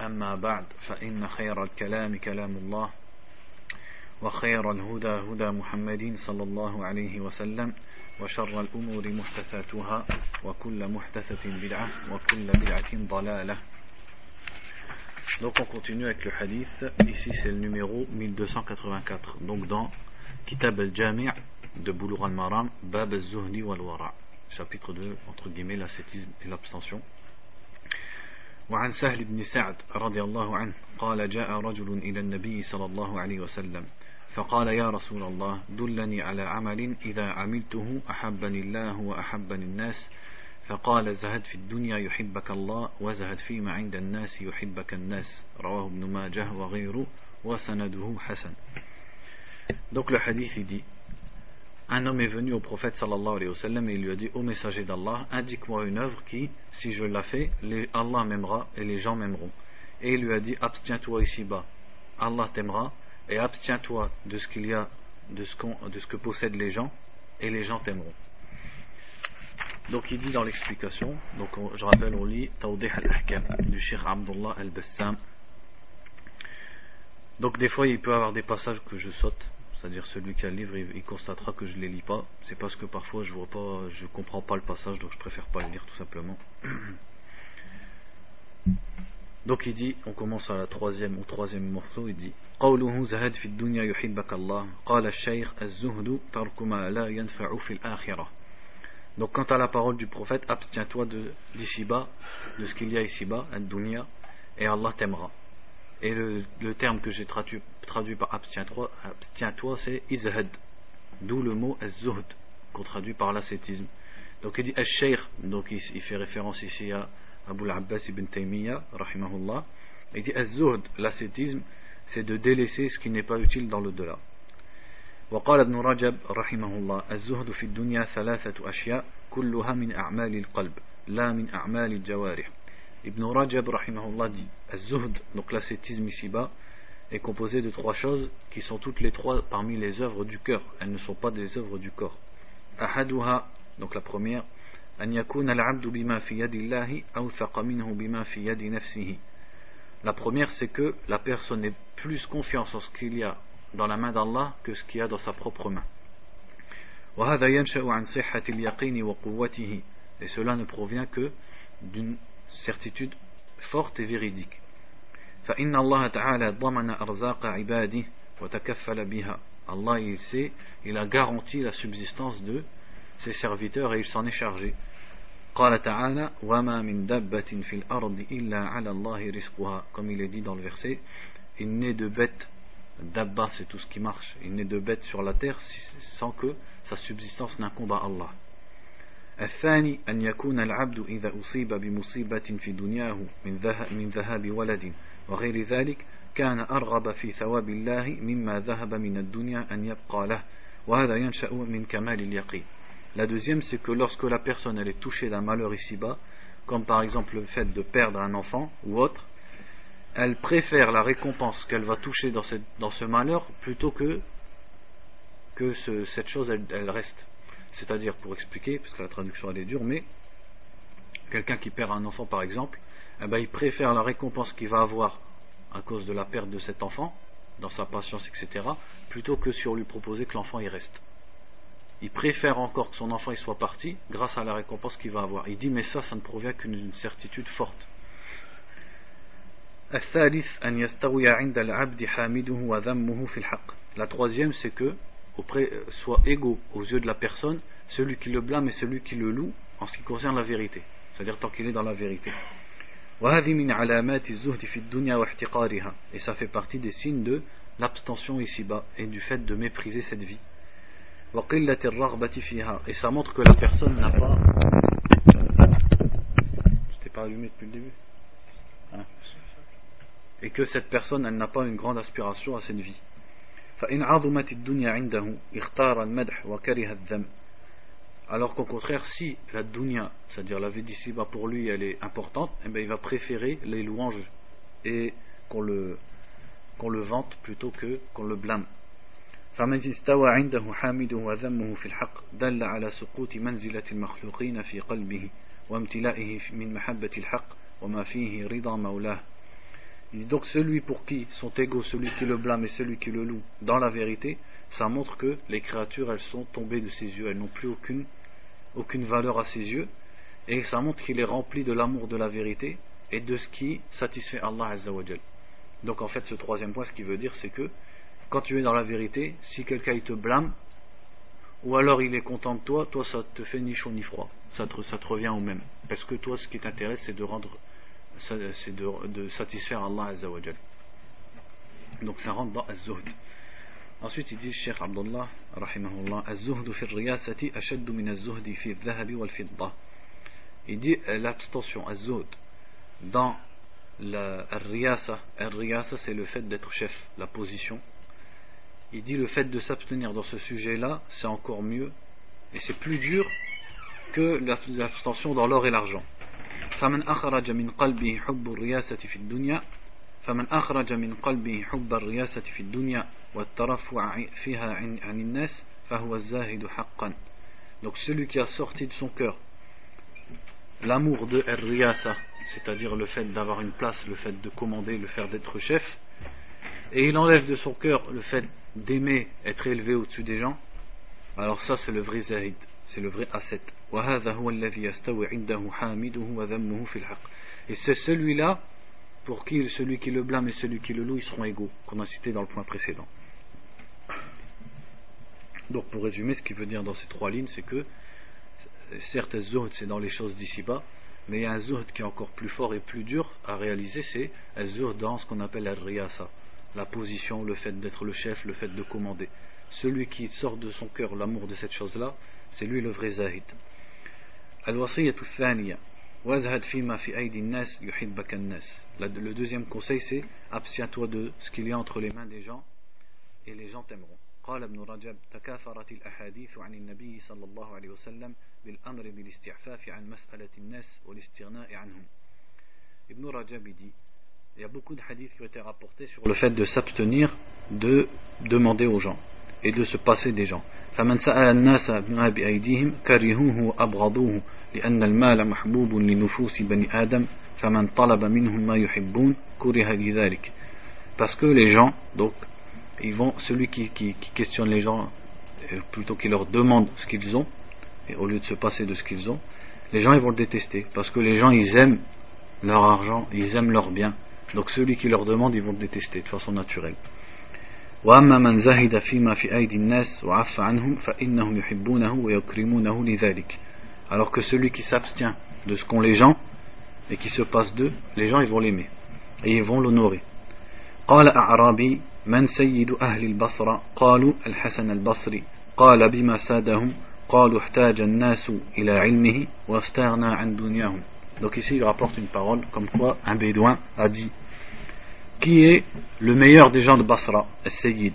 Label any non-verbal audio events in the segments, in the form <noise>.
أما بعد فإن خير الكلام كلام الله وخير الهدى هدى محمد صلى الله عليه وسلم وشر الأمور محدثاتها وكل محدثة بدعة وكل بدعة ضلالة Donc on continue avec le hadith. Ici c'est le numéro 1284. Donc dans Kitab al-Jami' de Boulour al-Maram, Bab al-Zuhni wal-Wara. Chapitre 2, entre guillemets, l'ascétisme et l'abstention. وعن سهل بن سعد رضي الله عنه قال جاء رجل إلى النبي صلى الله عليه وسلم فقال يا رسول الله دلني على عمل إذا عملته أحبني الله وأحبني الناس فقال زهد في الدنيا يحبك الله وزهد فيما عند الناس يحبك الناس رواه ابن ماجه وغيره وسنده حسن. Hadith il dit un homme est venu au prophète sallallahu alayhi wa sallam et il lui a dit Ô messager d'Allah, indique-moi une œuvre qui, si je la fais, Allah m'aimera et les gens m'aimeront. Et il lui a dit Abstiens-toi ici-bas, Allah t'aimera, et abstiens-toi de ce qu'il y a, de ce, de ce que possèdent les gens, et les gens t'aimeront. Donc il dit dans l'explication, donc je rappelle, on lit Tawdih al-Ahkam du Sheikh Abdullah al-Bassam. Donc des fois il peut y avoir des passages que je saute c'est-à-dire celui qui a le livre, il, constatera que je ne les lis pas. C'est parce que parfois je vois pas, je comprends pas le passage, donc je préfère pas le lire tout simplement. <clears throat> Donc il dit, on commence à la troisième ou troisième morceau, il dit قوله زهد في الدنيا يحبك الله قال الشيخ الزهد ترك ما لا ينفع في الآخرة Donc quant à la parole du prophète, abstiens-toi de d'ici-bas, de ce qu'il y a ici-bas, dunya, et Allah t'aimera. Et le, le terme que j'ai traduit, traduit par abstiens-toi, abstiens-toi c'est izhad, d'où le mot az-zuhd, qu'on traduit par l'ascétisme. Donc il dit al-shaykh, donc il, il, fait référence ici à Abu al-Abbas ibn Taymiyyah, rahimahullah. Il dit az-zuhd, l'ascétisme, c'est de délaisser ce qui n'est pas utile dans le-delà. وقال ابن رجب رحمه الله الزهد في الدنيا ثلاثة أشياء كلها من أعمال القلب لا من أعمال الجوارح Ibn Rajab rahimahullah dit Az-Zuhd, donc l'ascétisme ici-bas, est composé de trois choses qui sont toutes les trois parmi les œuvres du cœur. Elles ne sont pas des œuvres du corps. Ahaduha, donc la première, أن يكون العبد بما في يد الله أوثق منه بما في يد نفسه. La première, c'est que la personne ait plus confiance en ce qu'il y a dans la main d'Allah que ce qu'il y a dans sa propre main. وهذا ينشأ عن صحة اليقين وقوته. Et cela ne provient que d'une certitude forte et véridique. فإن الله تعالى ضمن أرزاق عباده وتكفل بها. Allah il sait, il a garanti la subsistance de ses serviteurs et il s'en est chargé. قال تعالى وما من دابة في الأرض إلا على الله رزقها comme il est dit dans le verset il n'est de bête dabba c'est tout ce qui marche il n'est de bête sur la terre sans que sa subsistance n'incombe à Allah الثاني أن يكون العبد إذا أصيب بمصيبة في دنياه من ذهب, من ذهاب ولد وغير ذلك كان أرغب في ثواب الله مما ذهب من الدنيا أن يبقى له وهذا ينشأ من كمال اليقين La deuxième, c'est que lorsque la personne elle est touchée d'un malheur ici-bas, comme par exemple le fait de perdre un enfant ou autre, elle préfère la récompense qu'elle va toucher dans, cette, dans ce malheur plutôt que, que ce, cette chose elle, elle reste. C'est-à-dire, pour expliquer, parce que la traduction elle est dure, mais quelqu'un qui perd un enfant par exemple, eh ben, il préfère la récompense qu'il va avoir à cause de la perte de cet enfant, dans sa patience, etc., plutôt que sur lui proposer que l'enfant y reste. Il préfère encore que son enfant y soit parti grâce à la récompense qu'il va avoir. Il dit, mais ça, ça ne provient qu'une certitude forte. La troisième, c'est que auprès, euh, soient égaux aux yeux de la personne, celui qui le blâme et celui qui le loue en ce qui concerne la vérité, c'est-à-dire tant qu'il est dans la vérité. Et ça fait partie des signes de l'abstention ici-bas et du fait de mépriser cette vie. Et ça montre que la personne n'a pas. Je pas allumé depuis le début hein? Et que cette personne, elle n'a pas une grande aspiration à cette vie. Alors qu'au contraire, si la dunya, c'est-à-dire la vie d'ici-bas pour lui, elle est importante, eh bien, il va préférer les louanges et qu'on le, qu'on le vante plutôt que qu'on le blâme. فمن استوى عنده حامده وذمه في الحق دل على سقوط منزلة المخلوقين في قلبه وامتلائه من محبة الحق وما فيه رضا مولاه donc celui pour qui sont égaux celui qui le blâme et celui qui le loue dans la vérité ça montre que les créatures elles sont tombées de ses yeux elles n'ont plus aucune aucune valeur à ses yeux et ça montre qu'il est rempli de l'amour de la vérité et de ce qui satisfait Allah Azzawajal. Donc en fait ce troisième point ce qui veut dire c'est que quand tu es dans la vérité, si quelqu'un il te blâme, ou alors il est content de toi, toi ça te fait ni chaud ni froid, ça te, ça te revient au même. Parce que toi ce qui t'intéresse c'est de rendre, c'est de, satisfaire Allah Azzawajal. Donc ça rentre dans Az-Zuhd. Ensuite, il dit, Cheikh Abdullah, rahimahullah, Az-zuhdu fi riyasati ashaddu min az-zuhdi fi dhahabi wal fidda. Il dit l'abstention, Az-zuhd, dans la riyasa. Riyasa, c'est le fait d'être chef, la position. Il dit le fait de s'abstenir dans ce sujet-là, c'est encore mieux, et c'est plus dur que l'abstention dans l'or et l'argent. فمن أخرج من قلبه حب الرياسة في الدنيا فمن أخرج من قلبه حب الرياسة في الدنيا والترفع فيها عن الناس فهو الزاهد حقا donc celui qui a sorti de son cœur l'amour de riyasa c'est-à-dire le fait d'avoir une place le fait de commander le fait d'être chef et il enlève de son cœur le fait d'aimer être élevé au-dessus des gens alors ça c'est le vrai zahid c'est le vrai asset et c'est celui-là pour qui celui qui le blâme et celui qui le loue, seront égaux, qu'on a cité dans le point précédent. Donc pour résumer, ce qu'il veut dire dans ces trois lignes, c'est que certes, zuhd c'est dans les choses d'ici-bas, mais il y a un qui est encore plus fort et plus dur à réaliser, c'est dans ce qu'on appelle la riyasa, la position, le fait d'être le chef, le fait de commander. Celui qui sort de son cœur l'amour de cette chose-là, c'est lui le vrai zahid. Al-wasiyatu thaniya, wazhad fima fi aydi nas yuhibbaka nas. Le deuxième conseil c'est abstiens-toi de ce qu'il y a entre les mains des gens et les gens t'aimeront. قال ابن رجب تكاثرت الأحاديث عن النبي صلى الله عليه وسلم بالأمر بالاستعفاف عن مسألة الناس والاستغناء عنهم Ibn Rajab dit il y a beaucoup de hadiths qui ont été rapportés sur le fait de s'abstenir de demander aux gens et de se passer des gens فمن سأل الناس بما بأيديهم كرهوه وأبغضوه لأن المال محبوب لنفوس بني آدم فمن طلب منهم ما يحبون كره لذلك parce que les gens donc ils vont, celui qui, qui, qui, questionne les gens, euh, plutôt qu'il leur demande ce qu'ils ont, et au lieu de se passer de ce qu'ils ont, les gens ils vont le détester, parce que les gens ils aiment leur argent, ils aiment leur bien, donc celui qui leur demande ils vont le détester de façon naturelle. Alors que celui qui s'abstient de ce qu'ont les gens et qui se passe d'eux les gens ils vont l'aimer et ils vont l'honorer من سيد أهل البصرة قالوا الحسن البصري قال بما سادهم قالوا احتاج الناس إلى علمه واستغنى عن دنياهم Donc ici il rapporte une parole comme quoi un bédouin a dit Qui est le meilleur des gens de Basra? Al-Sayyid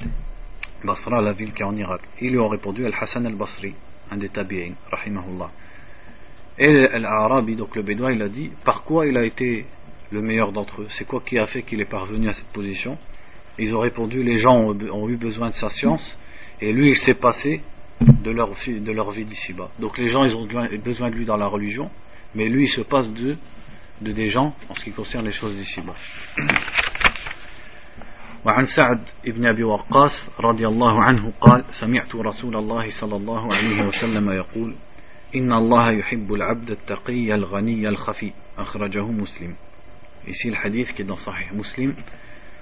Basra, la ville qui est en Irak. Ils lui ont répondu Al-Hassan al-Basri, un des tabi'in, rahimahullah. Et l'Arabi, donc le bédouin, il a dit Par quoi il a été le meilleur d'entre eux? C'est quoi qui a fait qu'il est parvenu à cette position? Ils ont répondu les gens ont, eu besoin de sa science et lui il s'est passé de leur, vie d'ici-bas. Donc les gens ils ont besoin de lui dans la religion, mais lui il se passe de des gens en ce qui concerne les choses d'ici-bas. وعن سعد بن أبي وقاص رضي الله عنه قال سمعت رسول الله صلى الله عليه وسلم يقول إن الله يحب العبد التقي الغني الخفي أخرجه مسلم Ici le hadith qui est dans Sahih Muslim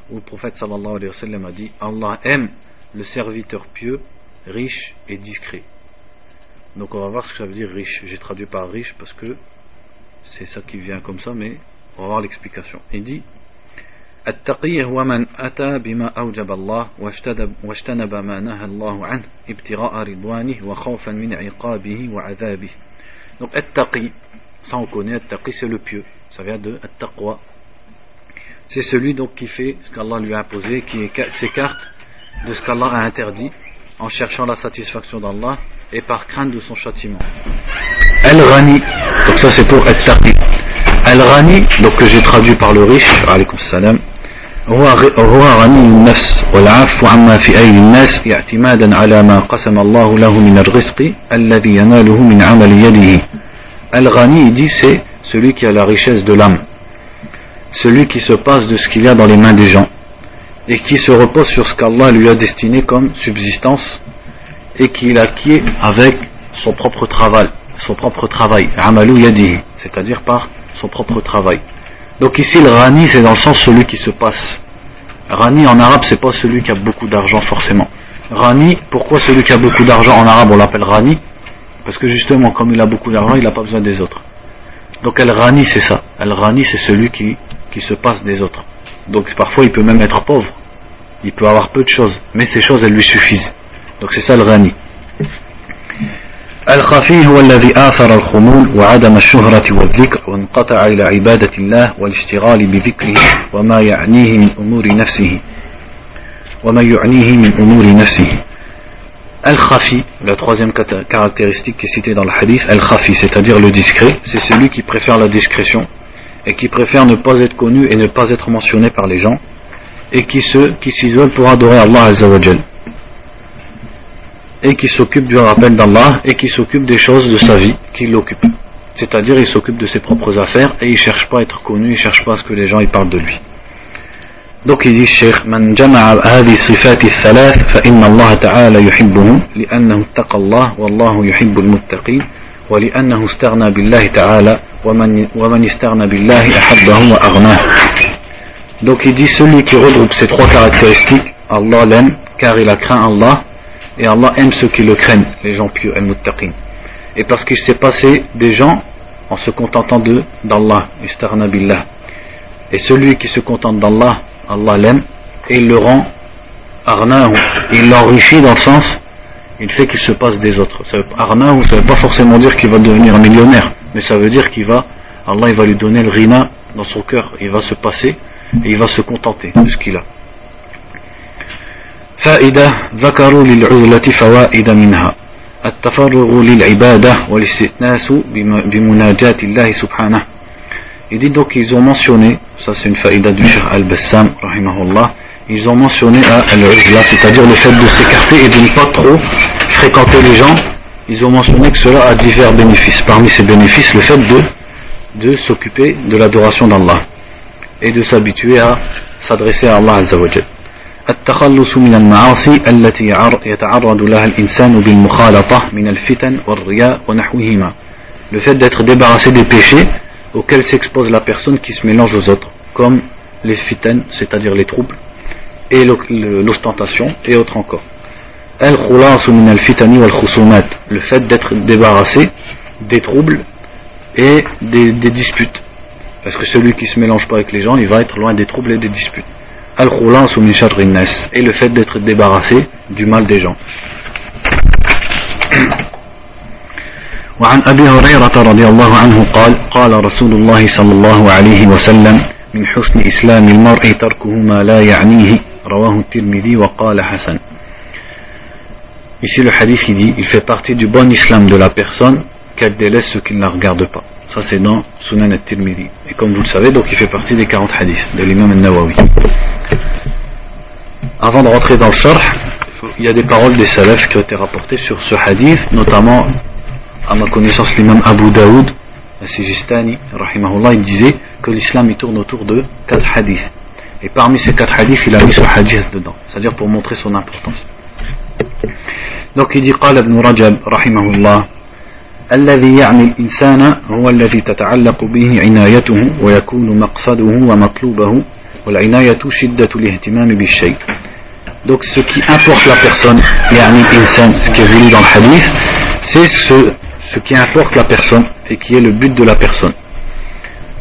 où le prophète sallallahu alayhi wa sallam a dit Allah aime le serviteur pieux riche et discret. Donc on va voir ce que ça veut dire riche. J'ai traduit par riche parce que c'est ça qui vient comme ça, mais on va voir l'explication. Il dit التقي هو من أتى بما أوجب الله واجتنب ما نهى الله عنه ابتغاء رضوانه وخوفا من عقابه وعذابه donc التقي ça on التقي c'est le pieux ça vient de التقوى c'est celui donc qui fait ce qu'Allah lui a imposé qui s'écarte de ce qu'Allah a interdit en cherchant la satisfaction d'Allah et par crainte de son châtiment Al-Ghani donc ça c'est pour التقي Al-Ghani donc que j'ai traduit par le riche alaykoum salam هو غني النفس والعفو عما في أيدي الناس اعتمادا على ما قسم الله له من الرزق الذي يناله من عمل يده Al-Ghani dit c'est celui qui a la richesse de l'âme celui qui se passe de ce qu'il y a dans les mains des gens et qui se repose sur ce qu'Allah lui a destiné comme subsistance et qu'il acquiert avec son propre travail son propre travail amalu yadihi c'est-à-dire par son propre travail Donc ici le rani c'est dans le sens celui qui se passe. Rani en arabe c'est pas celui qui a beaucoup d'argent forcément. Rani, pourquoi celui qui a beaucoup d'argent en arabe on l'appelle rani? Parce que justement comme il a beaucoup d'argent il n'a pas besoin des autres. Donc el rani c'est ça. El rani c'est celui qui, qui se passe des autres. Donc parfois il peut même être pauvre. Il peut avoir peu de choses, mais ces choses elles lui suffisent. Donc c'est ça le rani. الخفي هو الذي آثر الخمول وعدم الشهرة والذكر وانقطع إلى عبادة الله والاشتغال بذكره وما يعنيه من أمور نفسه وما يعنيه من أمور نفسه Al-Khafi, la troisième caractéristique qui est citée dans le hadith, Al-Khafi, c'est-à-dire le discret, c'est celui qui préfère la discrétion et qui préfère ne pas être connu et ne pas être mentionné par les gens et qui s'isole qui pour adorer Allah Azzawajal. et qui s'occupe du rappel d'Allah et qui s'occupe des choses de sa vie qui l'occupent. C'est-à-dire il s'occupe de ses propres affaires et il cherche pas à être connu, il cherche pas à ce que les gens y parlent de lui. Donc il dit Cheikh من جمع هذه الصفات الثلاث فإن الله تعالى يحبه لأنه اتقى الله والله يحب المتقين ولأنه استغنى بالله تعالى ومن, ومن استغنى بالله أحبه وأغناه Donc il dit celui qui regroupe ces trois caractéristiques, Allah l'aime car il a craint Allah et Allah aime ceux qui le craignent, les gens pieux, al-muttaqin. Et parce qu'il s'est passé des gens en se contentant de d'Allah, billah. Et celui qui se contente d'Allah, Allah l'aime et il le rend arnahu. Il l'enrichit dans le sens, il fait qu'il se passe des autres. Arnahu, ça ne veut pas forcément dire qu'il va devenir un millionnaire, mais ça veut dire qu'il va, Allah il va lui donner le rina dans son cœur. Il va se passer et il va se contenter de ce qu'il a. فائدة ذكروا للعزلة فوائد منها التفرغ للعبادة والاستئناس بمناجاة الله سبحانه Il dit donc qu'ils ont mentionné, ça c'est une faïda du Cheikh Al-Bassam, rahimahullah, ils ont mentionné al-uzla, c'est-à-dire le fait de s'écarter et de ne pas trop fréquenter les gens, ils ont mentionné que cela a divers bénéfices. Parmi ces bénéfices, le fait de, de s'occuper de l'adoration d'Allah et de s'habituer à s'adresser à Allah Azzawajal. التخلص من المعاصي التي يتعرض لها الإنسان بالمخالطة من الفتن والرياء ونحوهما le fait d'être débarrassé des péchés auxquels s'expose la personne qui se mélange aux autres comme les fitan c'est-à-dire les troubles et l'ostentation et autres encore الخلاص من الفتن والخصومات le fait d'être débarrassé des troubles et des, des disputes parce que celui qui se mélange pas avec les gens il va être loin des troubles et des disputes Al-Khulasu min sharri nas et le fait d'être débarrassé du mal des gens. وعن أبي هريرة رضي الله عنه قال قال رسول الله صلى الله عليه وسلم من حسن إسلام المرء تركه ما لا يعنيه رواه الترمذي وقال حسن Ici le hadith il dit il fait partie du bon islam de la personne qu'elle délaisse ce qui ne la regarde pas. Ça c'est dans Sunan al-Tirmidhi. Et comme vous le savez, donc il fait partie des 40 hadiths de l'imam al-Nawawi. Avant de rentrer dans le sharh, il y a des paroles des salafs qui ont été rapportées sur ce hadith, notamment à ma connaissance l'imam Abu Daoud, al-Sijistani, rahimahullah, il disait que l'islam il tourne autour de quatre hadiths. Et parmi ces quatre hadiths, il a mis ce hadith dedans, c'est-à-dire pour montrer son importance. Donc il dit, قال ابن رحمه الله الذي يعني الإنسان هو الذي تتعلق به عنايته ويكون مقصده ومطلوبه والعناية شدة الاهتمام بالشيء Donc ce qui importe la personne, ce qui est voulu dans le hadith, c'est ce, ce qui importe la personne et qui est le but de la personne.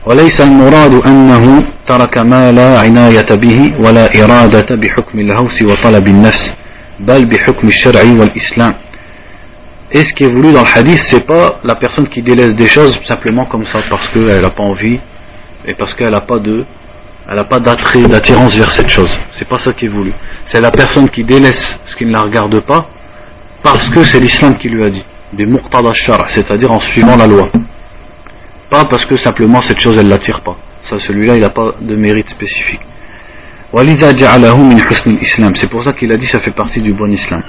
وليس المراد أنه ترك ما لا عناية به ولا إرادة بحكم الهوس وطلب النفس بل بحكم الشرع والإسلام Et ce qui est voulu dans le hadith, c'est pas la personne qui délaisse des choses simplement comme ça parce qu'elle n'a pas envie et parce qu'elle n'a pas de, elle n'a pas d'attrait, d'attirance vers cette chose. C'est pas ça qui est voulu. C'est la personne qui délaisse ce qui ne la regarde pas parce que c'est l'islam qui lui a dit. Des muqtada c'est-à-dire en suivant la loi. Pas parce que simplement cette chose elle l'attire pas. Ça, celui-là, il n'a pas de mérite spécifique. C'est pour ça qu'il a dit ça fait partie du bon islam.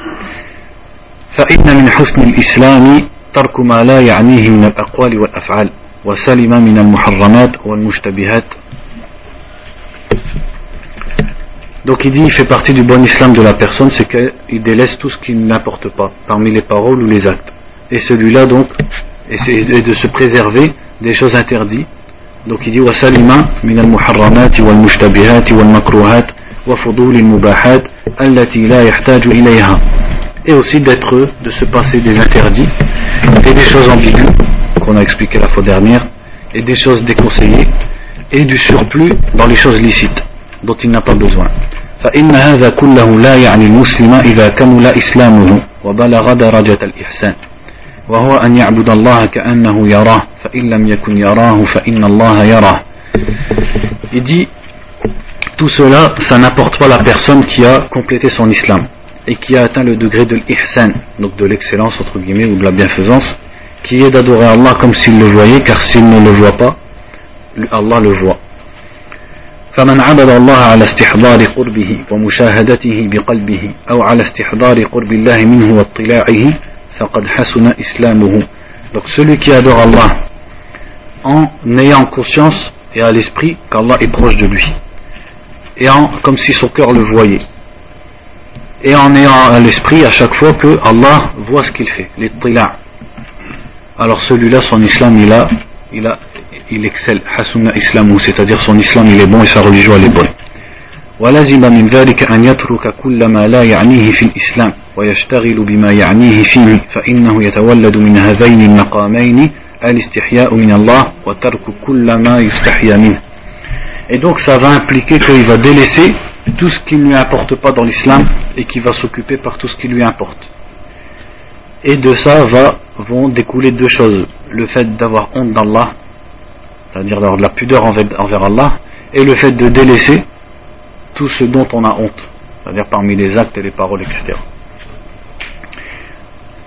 فإن من حسن الإسلام ترك ما لا يعنيه من الأقوال والأفعال وسلم من المحرمات والمشتبهات Donc il dit, il fait partie du bon islam de la personne, c'est qu'il délaisse tout ce qui n'importe pas, parmi les paroles ou les actes. Et celui-là donc, est de se préserver des choses interdites. Donc il dit, وَسَلِمَ مِنَ الْمُحَرَّمَاتِ وَالْمُشْتَبِهَاتِ وَالْمَكْرُوهَاتِ وَفُضُولِ الْمُبَاحَاتِ الَّتِي لَا يَحْتَاجُ إِلَيْهَا et aussi d'être, de se passer des interdits et des choses ambiguës qu'on a expliqué la fois dernière et des choses déconseillées et du surplus dans les choses licites Dont il n'a pas besoin. فإن هذا كله لا يعني المسلم إذا كمل إسلامه وبلغ درجة الإحسان وهو أن يعبد الله كأنه يراه فإن لم يكن يراه فإن الله يراه Il dit tout cela, ça n'apporte pas la personne qui a complété son islam et qui a atteint le degré de l'ihsan, donc de l'excellence entre guillemets ou de la bienfaisance, qui est d'adorer Allah comme s'il le voyait, car s'il ne le voit pas, Allah le voit. فمن عبد الله على استحضار قربه ومشاهدته بقلبه أو على استحضار قرب الله منه واطلاعه فقد حسن إسلامه donc celui qui adore Allah en ayant conscience et à l'esprit qu'Allah est proche de lui et en, comme si son cœur le voyait et en ayant à l'esprit à chaque fois que Allah voit ce qu'il fait, les Alors celui-là, son islam, il a, il a, il excelle, hasuna islamu, c'est-à-dire son islam, il est bon et sa religion, elle est bonne. ولزم من ذلك أن يترك كل ما لا يعنيه في الإسلام ويشتغل بما يعنيه فيه فإنه يتولد من هذين المقامين الاستحياء من الله وترك كل ما يستحيا منه. Et donc ça va impliquer qu'il va délaisser tout ce qui ne lui importe pas dans l'islam et qui va s'occuper par tout ce qui lui importe. Et de ça va, vont découler deux choses. Le fait d'avoir honte d'Allah, c'est-à-dire d'avoir de la pudeur envers, Allah, et le fait de délaisser tout ce dont on a honte, c'est-à-dire parmi les actes et les paroles, etc.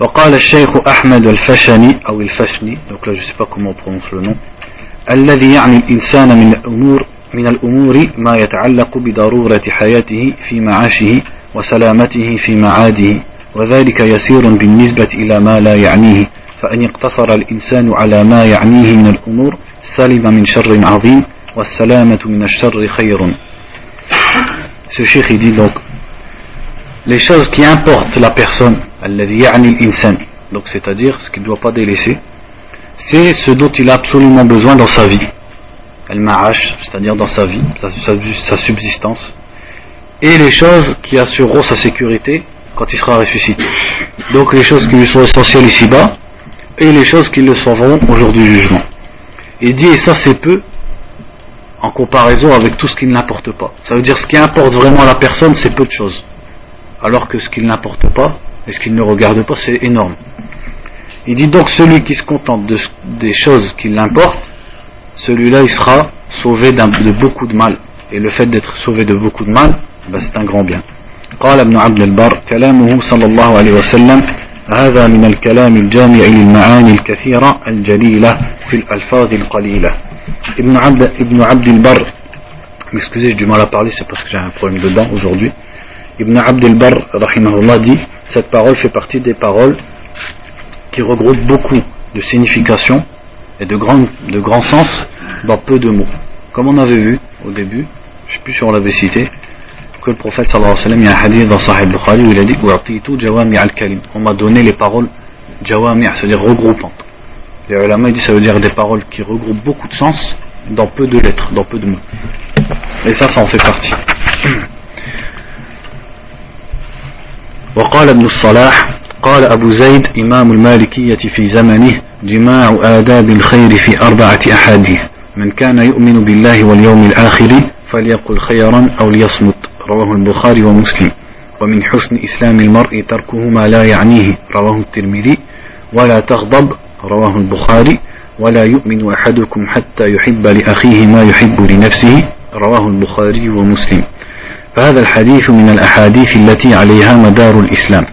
وقال الشيخ أحمد الفشني أو الفشني donc là je sais pas comment on prononce الذي يعني الإنسان من الأمور من الأمور ما يتعلق بضرورة حياته في معاشه وسلامته في معاده وذلك يسير بالنسبة إلى ما لا يعنيه فإن اقتصر الإنسان على ما يعنيه من الأمور ce cheikh dit donc les choses qui importent la personne donc c'est-à-dire ce qu'il ne doit pas délaisser c'est ce dont il a absolument besoin dans sa vie. Al-ma'ash c'est-à-dire dans sa vie sa subsistance et les choses qui assureront sa sécurité quand il sera ressuscité. Donc les choses qui lui sont essentielles ici-bas et les choses qui le seront au jour du jugement. Il dit, et ça c'est peu, en comparaison avec tout ce qui ne l'importe pas. Ça veut dire ce qui importe vraiment à la personne, c'est peu de choses. Alors que ce qui ne l'importe pas, et ce qui ne regarde pas, c'est énorme. Il dit donc celui qui se contente de, des choses qui l'importent, celui-là il sera sauvé de beaucoup de mal. Et le fait d'être sauvé de beaucoup de mal, ben c'est un grand bien. قال ابن عبد البر كلامه صلى الله عليه وسلم هذا من الكلام الجامع للمعاني الكثيرة الجليلة في الألفاظ القليلة ابن عبد, ابن عبد البر excusez j'ai du mal à parler c'est parce que j'ai un problème de dents aujourd'hui Ibn Abd al-Barr rahimahullah dit cette parole fait partie des paroles qui regroupent beaucoup de significations et de grand, de grand sens dans peu de mots. Comme on avait vu au début, je ne sais plus si on l'avait cité, que le prophète sallallahu alayhi wa sallam, il y a un hadith dans Sahih Bukhari où il a dit On m'a donné les paroles jawami', c'est-à-dire regroupantes. Les ulama dit ça veut dire des paroles qui regroupent beaucoup de sens dans peu de lettres, dans peu de mots. Et ça, ça en fait partie. وقال ابن الصلاح قال أبو زيد إمام المالكية في زمنه جماع آداب الخير في أربعة أحاديث من كان يؤمن بالله واليوم الآخر فليقل خيرا أو ليصمت رواه البخاري ومسلم. ومن حسن إسلام المرء تركه ما لا يعنيه رواه الترمذي. ولا تغضب رواه البخاري. ولا يؤمن أحدكم حتى يحب لأخيه ما يحب لنفسه رواه البخاري ومسلم. فهذا الحديث من الأحاديث التي عليها مدار الإسلام.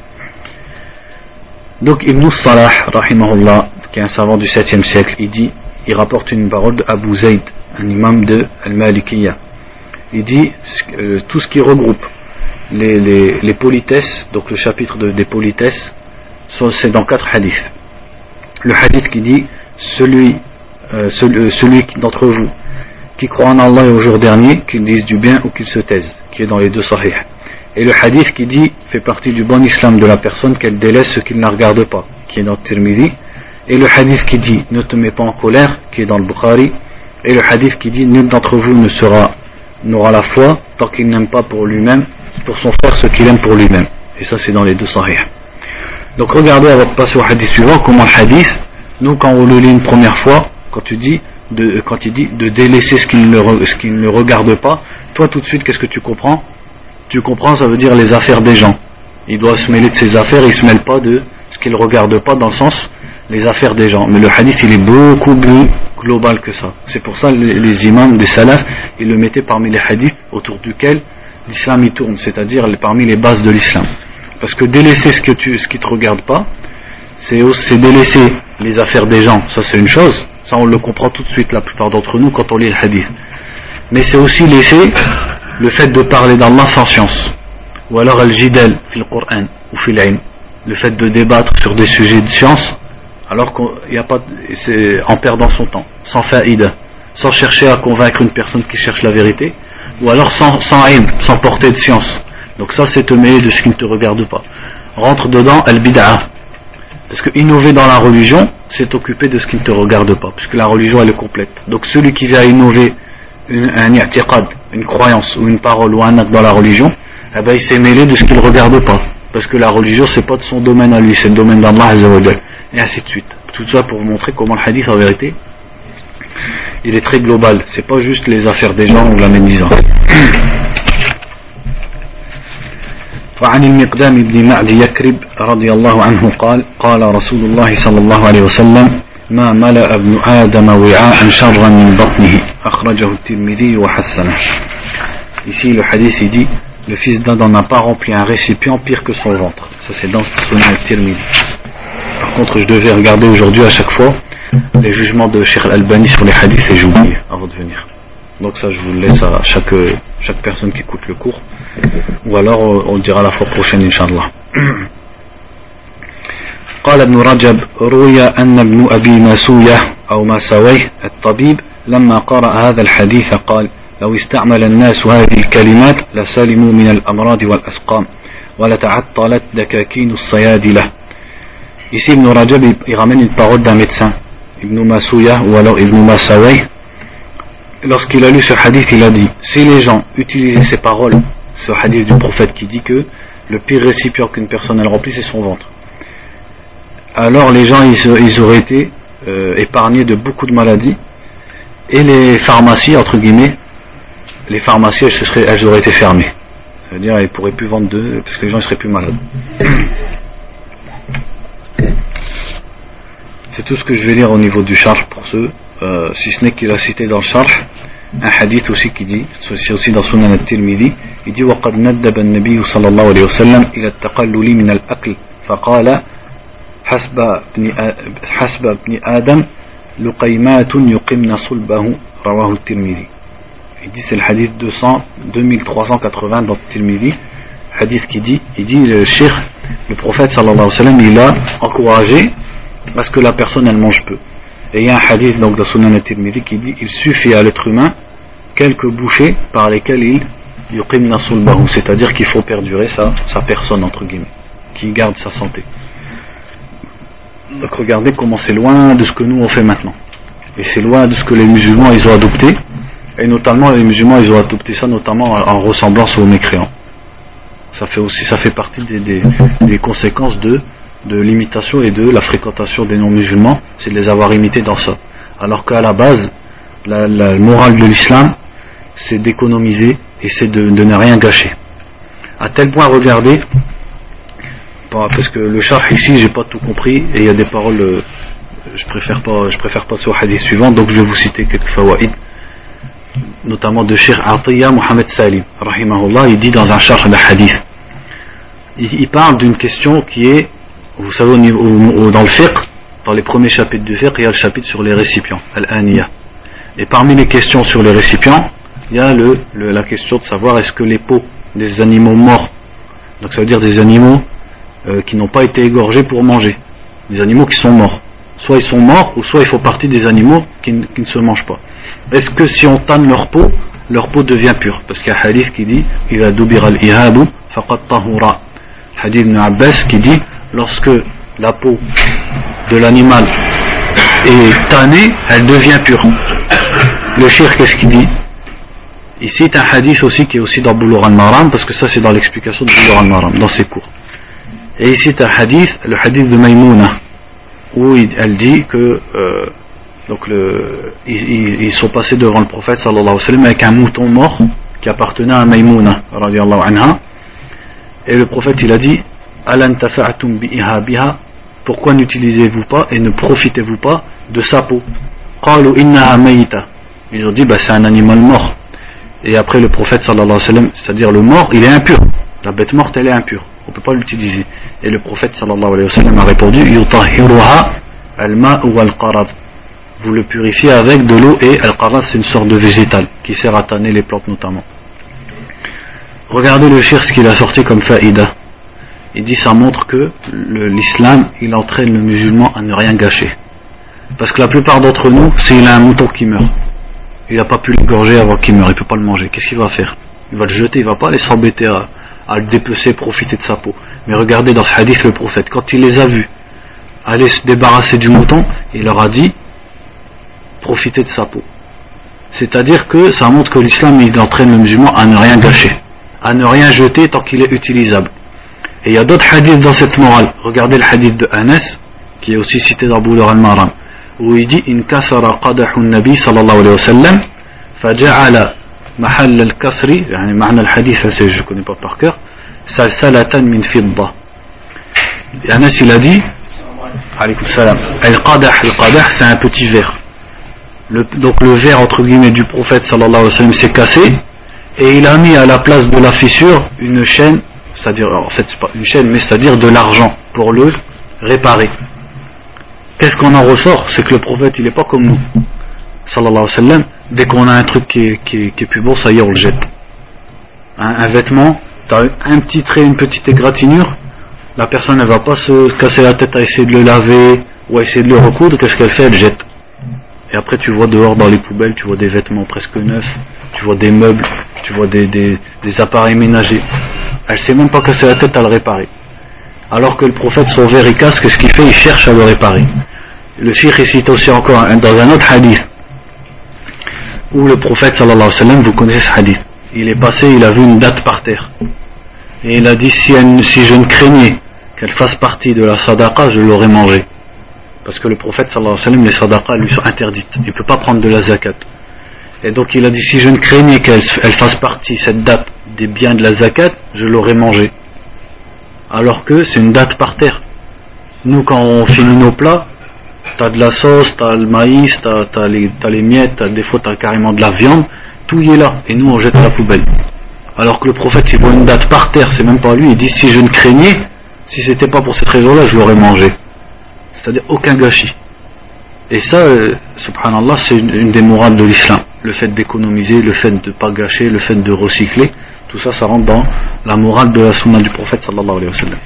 Donc Ibn Salah, rahimahullah, qui est un savant du 7e siècle, il dit, il rapporte une parole d'Abu Zayd, un imam de Al-Malikiyya. Il dit, euh, tout ce qui regroupe les, politesses, donc le chapitre de, des politesses, c'est dans quatre hadiths. Le hadith qui dit, celui, euh, celui, celui d'entre vous qui croit en Allah et au jour dernier, qu'il dise du bien ou qu'il se taise, qui est dans les deux sahih. Et le hadith qui dit fait partie du bon islam de la personne qu'elle délaisse ce qu'il ne regarde pas, qui est dans le Tirmidhi. Et le hadith qui dit ne te mets pas en colère, qui est dans le Bukhari. Et le hadith qui dit nul d'entre vous ne sera n'aura la foi tant qu'il n'aime pas pour lui-même, pour son frère ce qu'il aime pour lui-même. Et ça c'est dans les deux sahih. Donc regardez avant de passer au hadith suivant comment le hadith, nous quand on le lit une première fois, quand tu dis de, quand il dit de délaisser ce qu'il ne, ce ne regarde pas, toi tout de suite qu'est-ce que tu comprends? Tu comprends, ça veut dire les affaires des gens. Il doit se mêler de ses affaires, il ne se mêle pas de ce qu'il ne regarde pas dans le sens les affaires des gens. Mais le hadith, il est beaucoup plus global que ça. C'est pour ça les, les imams des salafs, ils le mettaient parmi les hadiths autour duquel l'islam y tourne, c'est-à-dire parmi les bases de l'islam. Parce que délaisser ce, que tu, qui te regarde pas, c'est délaisser les affaires des gens. Ça, c'est une chose. Ça, on le comprend tout de suite, la plupart d'entre nous, quand on lit le hadith. Mais c'est aussi laisser le fait de parler d'Allah sans science, ou alors al-jidal fil Coran ou fil le fait de débattre sur des sujets de science, alors qu'il a pas, c'est en perdant son temps, sans faïda, sans chercher à convaincre une personne qui cherche la vérité, ou alors sans, sans sans portée de science. Donc ça c'est te mêler de ce qui ne te regarde pas. Rentre dedans al-bid'a. Parce que innover dans la religion, c'est occuper de ce qui ne te regarde pas, puisque la religion elle est complète. Donc celui qui vient innover un i'tiqad, une croyance ou une parole ou un acte dans la religion, eh ben, il s'est mêlé de ce qu'il ne regarde pas. Parce que la religion, c'est pas de son domaine à lui, c'est le domaine d'Allah Et ainsi de suite. Tout ça pour vous montrer comment le hadith, en vérité, il est très global. C'est pas juste les affaires des gens ou la médisance. وعن المقدام بن معد يكرب رضي الله عنه قال قال رسول الله صلى الله عليه وسلم ما ملأ ابن آدم وعاء شرا من بطنه أخرجه الترمذي وحسنه Ici, le dit le fils d'Adam n'a pas rempli un récipient pire que son ventre. Ça, c'est dans Sunan al-Tirmidhi. Par contre, je devais regarder aujourd'hui à chaque fois les jugements de Sheikh Al-Albani sur les hadiths et j'ai oublié avant de venir. Donc, ça, je vous le laisse à chaque, chaque personne qui écoute le cours. Ou alors, on le dira la fois prochaine, Inch'Allah. قال ابن رجب روي أن ابن أبي مسوية أو مساويه الطبيب لما قرأ هذا الحديث قال لو استعمل الناس هذه الكلمات لسلموا من الأمراض والأسقام ولتعطلت دكاكين الصيادلة Ici, Ibn Rajab, il ramène une parole d'un médecin, Ibn Masouya ou alors Ibn Masaway. Lorsqu'il a lu ce hadith, il a dit si les gens utilisaient ces paroles, ce hadith du prophète qui dit que le pire récipient qu'une personne elle remplit, c'est son ventre. alors les gens ils, auraient été euh, épargnés de beaucoup de maladies et les pharmacies entre guillemets les pharmacies elles, seraient, elles auraient été fermées c'est-à-dire elles ne pourraient plus vendre d'eux parce que les gens ne seraient plus malades c'est tout ce que je vais dire au niveau du charge pour ceux euh, si ce n'est qu'il a cité dans le charge un hadith aussi qui dit c'est aussi dans Sunan al-Tirmidhi il dit وقد ندب النبي صلى الله عليه وسلم إلى التقلل من الأكل فقال حسب ابن حسب ابن آدم لقيمات يقمن صلبه رواه الترمذي il dit c'est le hadith 200 2380 dans Tirmidhi hadith qui dit il dit le cheikh le prophète sallallahu alayhi wa sallam il a encouragé parce que la personne elle mange peu et il y a un hadith donc dans Sunan al-Tirmidhi qui dit il suffit à l'être humain quelques bouchées par lesquelles il yuqimna sulbahu c'est-à-dire qu'il faut perdurer sa, sa personne entre guillemets qui garde sa santé Donc regardez comment c'est loin de ce que nous on fait maintenant. Et c'est loin de ce que les musulmans ils ont adopté. Et notamment les musulmans ils ont adopté ça notamment en ressemblance aux mécréants. Ça fait aussi, ça fait partie des, conséquences de, de l'imitation et de la fréquentation des non-musulmans, c'est de les avoir imités dans ça. Alors qu'à la base, la, morale de l'islam, c'est d'économiser et c'est de, de, ne rien gâcher. À tel point, regardez, parce que le char ici, j'ai pas tout compris et il y a des paroles, euh, je préfère pas, je préfère passer au hadith suivant, donc je vais vous citer quelques fawaïd notamment de Sheikh Atiyah Mohamed Salim, rahimahullah, il dit dans un char de hadith, il, parle d'une question qui est, vous savez, dans le fiqh, dans les premiers chapitres du fiqh, il y a le chapitre sur les récipients, al-aniyah. Et parmi les questions sur les récipients, il y a le, la question de savoir est-ce que les peaux des animaux morts, donc ça veut dire des animaux euh, qui n'ont pas été égorgés pour manger, des animaux qui sont morts, soit ils sont morts ou soit ils font partie des animaux qui ne se mangent pas est-ce que si on tanne leur peau, leur peau devient pure Parce qu'il y a un hadith qui dit Il a al faqat tahura. Hadith de Abbas qui dit Lorsque la peau de l'animal est tannée, elle devient pure. Le shir, qu'est-ce qu'il dit? Ici, c'est un hadith aussi qui est aussi dans Boulour al-Maram, parce que ça, c'est dans l'explication de Boulour al-Maram, dans ses cours. Et ici, c'est un hadith, le hadith de Maïmouna, où elle dit que. Euh, donc le, ils, sont passés devant le prophète sallallahu avec un mouton mort qui appartenait à Maïmouna anha. Et le prophète il a dit pourquoi n'utilisez-vous pas et ne profitez-vous pas de sa peau? Ils ont dit bah, c'est un animal mort. Et après le prophète sallallahu alayhi wa c'est-à-dire le mort, il est impur. La bête morte elle est impure. On ne peut pas l'utiliser. Et le prophète sallallahu alayhi wa a répondu Yutahiruha al-ma ou al-qarab vous le purifiez avec de l'eau et al-qaras c'est une sorte de végétal qui sert à tanner les plantes notamment. Regardez le shir ce qu'il a sorti comme faïda. Il dit ça montre que l'islam il entraîne le musulman à ne rien gâcher. Parce que la plupart d'entre nous, s'il a un mouton qui meurt, il n'a pas pu l'égorger avant qu'il meure, il ne peut pas le manger. Qu'est-ce qu'il va faire? Il va le jeter, il va pas aller s'embêter à, à, le dépecer, profiter de sa peau. Mais regardez dans ce hadith le prophète, quand il les a vus aller se débarrasser du mouton, il leur a dit profiter de sa peau. C'est-à-dire que ça montre que l'islam il entraîne le musulman à ne rien gâcher, à ne rien jeter tant qu'il est utilisable. Et il y a d'autres hadiths dans cette morale. Regardez le hadith de Anas, qui est aussi cité dans Boulour al-Maram, où il dit In kasara qadahu nabi sallallahu alayhi wa sallam, faja'ala mahal al-kasri, yani al-hadith, je ne connais pas par cœur, salsalatan min fidda. Anas il a dit, salam, al-qadah, al-qadah c'est un petit verre donc le verre entre guillemets du prophète sallallahu alayhi wa sallam s'est cassé et il a mis à la place de la fissure une chaîne, c'est-à-dire en fait c'est pas une chaîne mais c'est-à-dire de l'argent pour le réparer. Qu'est-ce qu'on en ressort? C'est que le prophète il n'est pas comme nous, sallallahu alayhi wa sallam. Dès qu'on a un truc qui est, qui, plus beau, ça y est on le jette. Un, vêtement, tu as un petit trait, une petite égratignure, la personne ne va pas se casser la tête à essayer de le laver ou à essayer de le recoudre, qu'est-ce qu'elle fait? Elle jette. Et après, tu vois dehors dans les poubelles, tu vois des vêtements presque neufs, tu vois des meubles, tu vois des, appareils ménagers. Elle sait même pas casser la tête à le réparer. Alors que le prophète, son verre, il qu'est-ce qu'il fait? Il cherche à le réparer. Le shir, il cite aussi encore dans un autre hadith, où le prophète, sallallahu alayhi wa sallam, vous connaissez ce hadith. Il est passé, il a vu une date par terre. Et il a dit, si, si je ne craignais qu'elle fasse partie de la sadaqa, je l'aurais mangée. Parce que le prophète sallallahu alayhi wa sallam, les sadaqas lui sont interdites. Il ne peut pas prendre de la zakat. Et donc il a dit si je ne craignais qu'elle fasse partie, cette date, des biens de la zakat, je l'aurais mangé. Alors que c'est une date par terre. Nous, quand on finit nos plats, t'as de la sauce, t'as le maïs, t'as as les, miettes, as, des fois t'as carrément de la viande, tout y est là. Et nous, on jette la poubelle. Alors que le prophète, il voit une date par terre, c'est même pas lui, il dit si je ne craignais, si c'était pas pour cette raison-là, je l'aurais mangé c'est-à-dire aucun gâchis. Et ça, euh, subhanallah, c'est une, des morales de l'islam. Le fait d'économiser, le fait de ne pas gâcher, le fait de recycler, tout ça, ça rentre dans la morale de la sunna du prophète sallallahu alayhi wa sallam.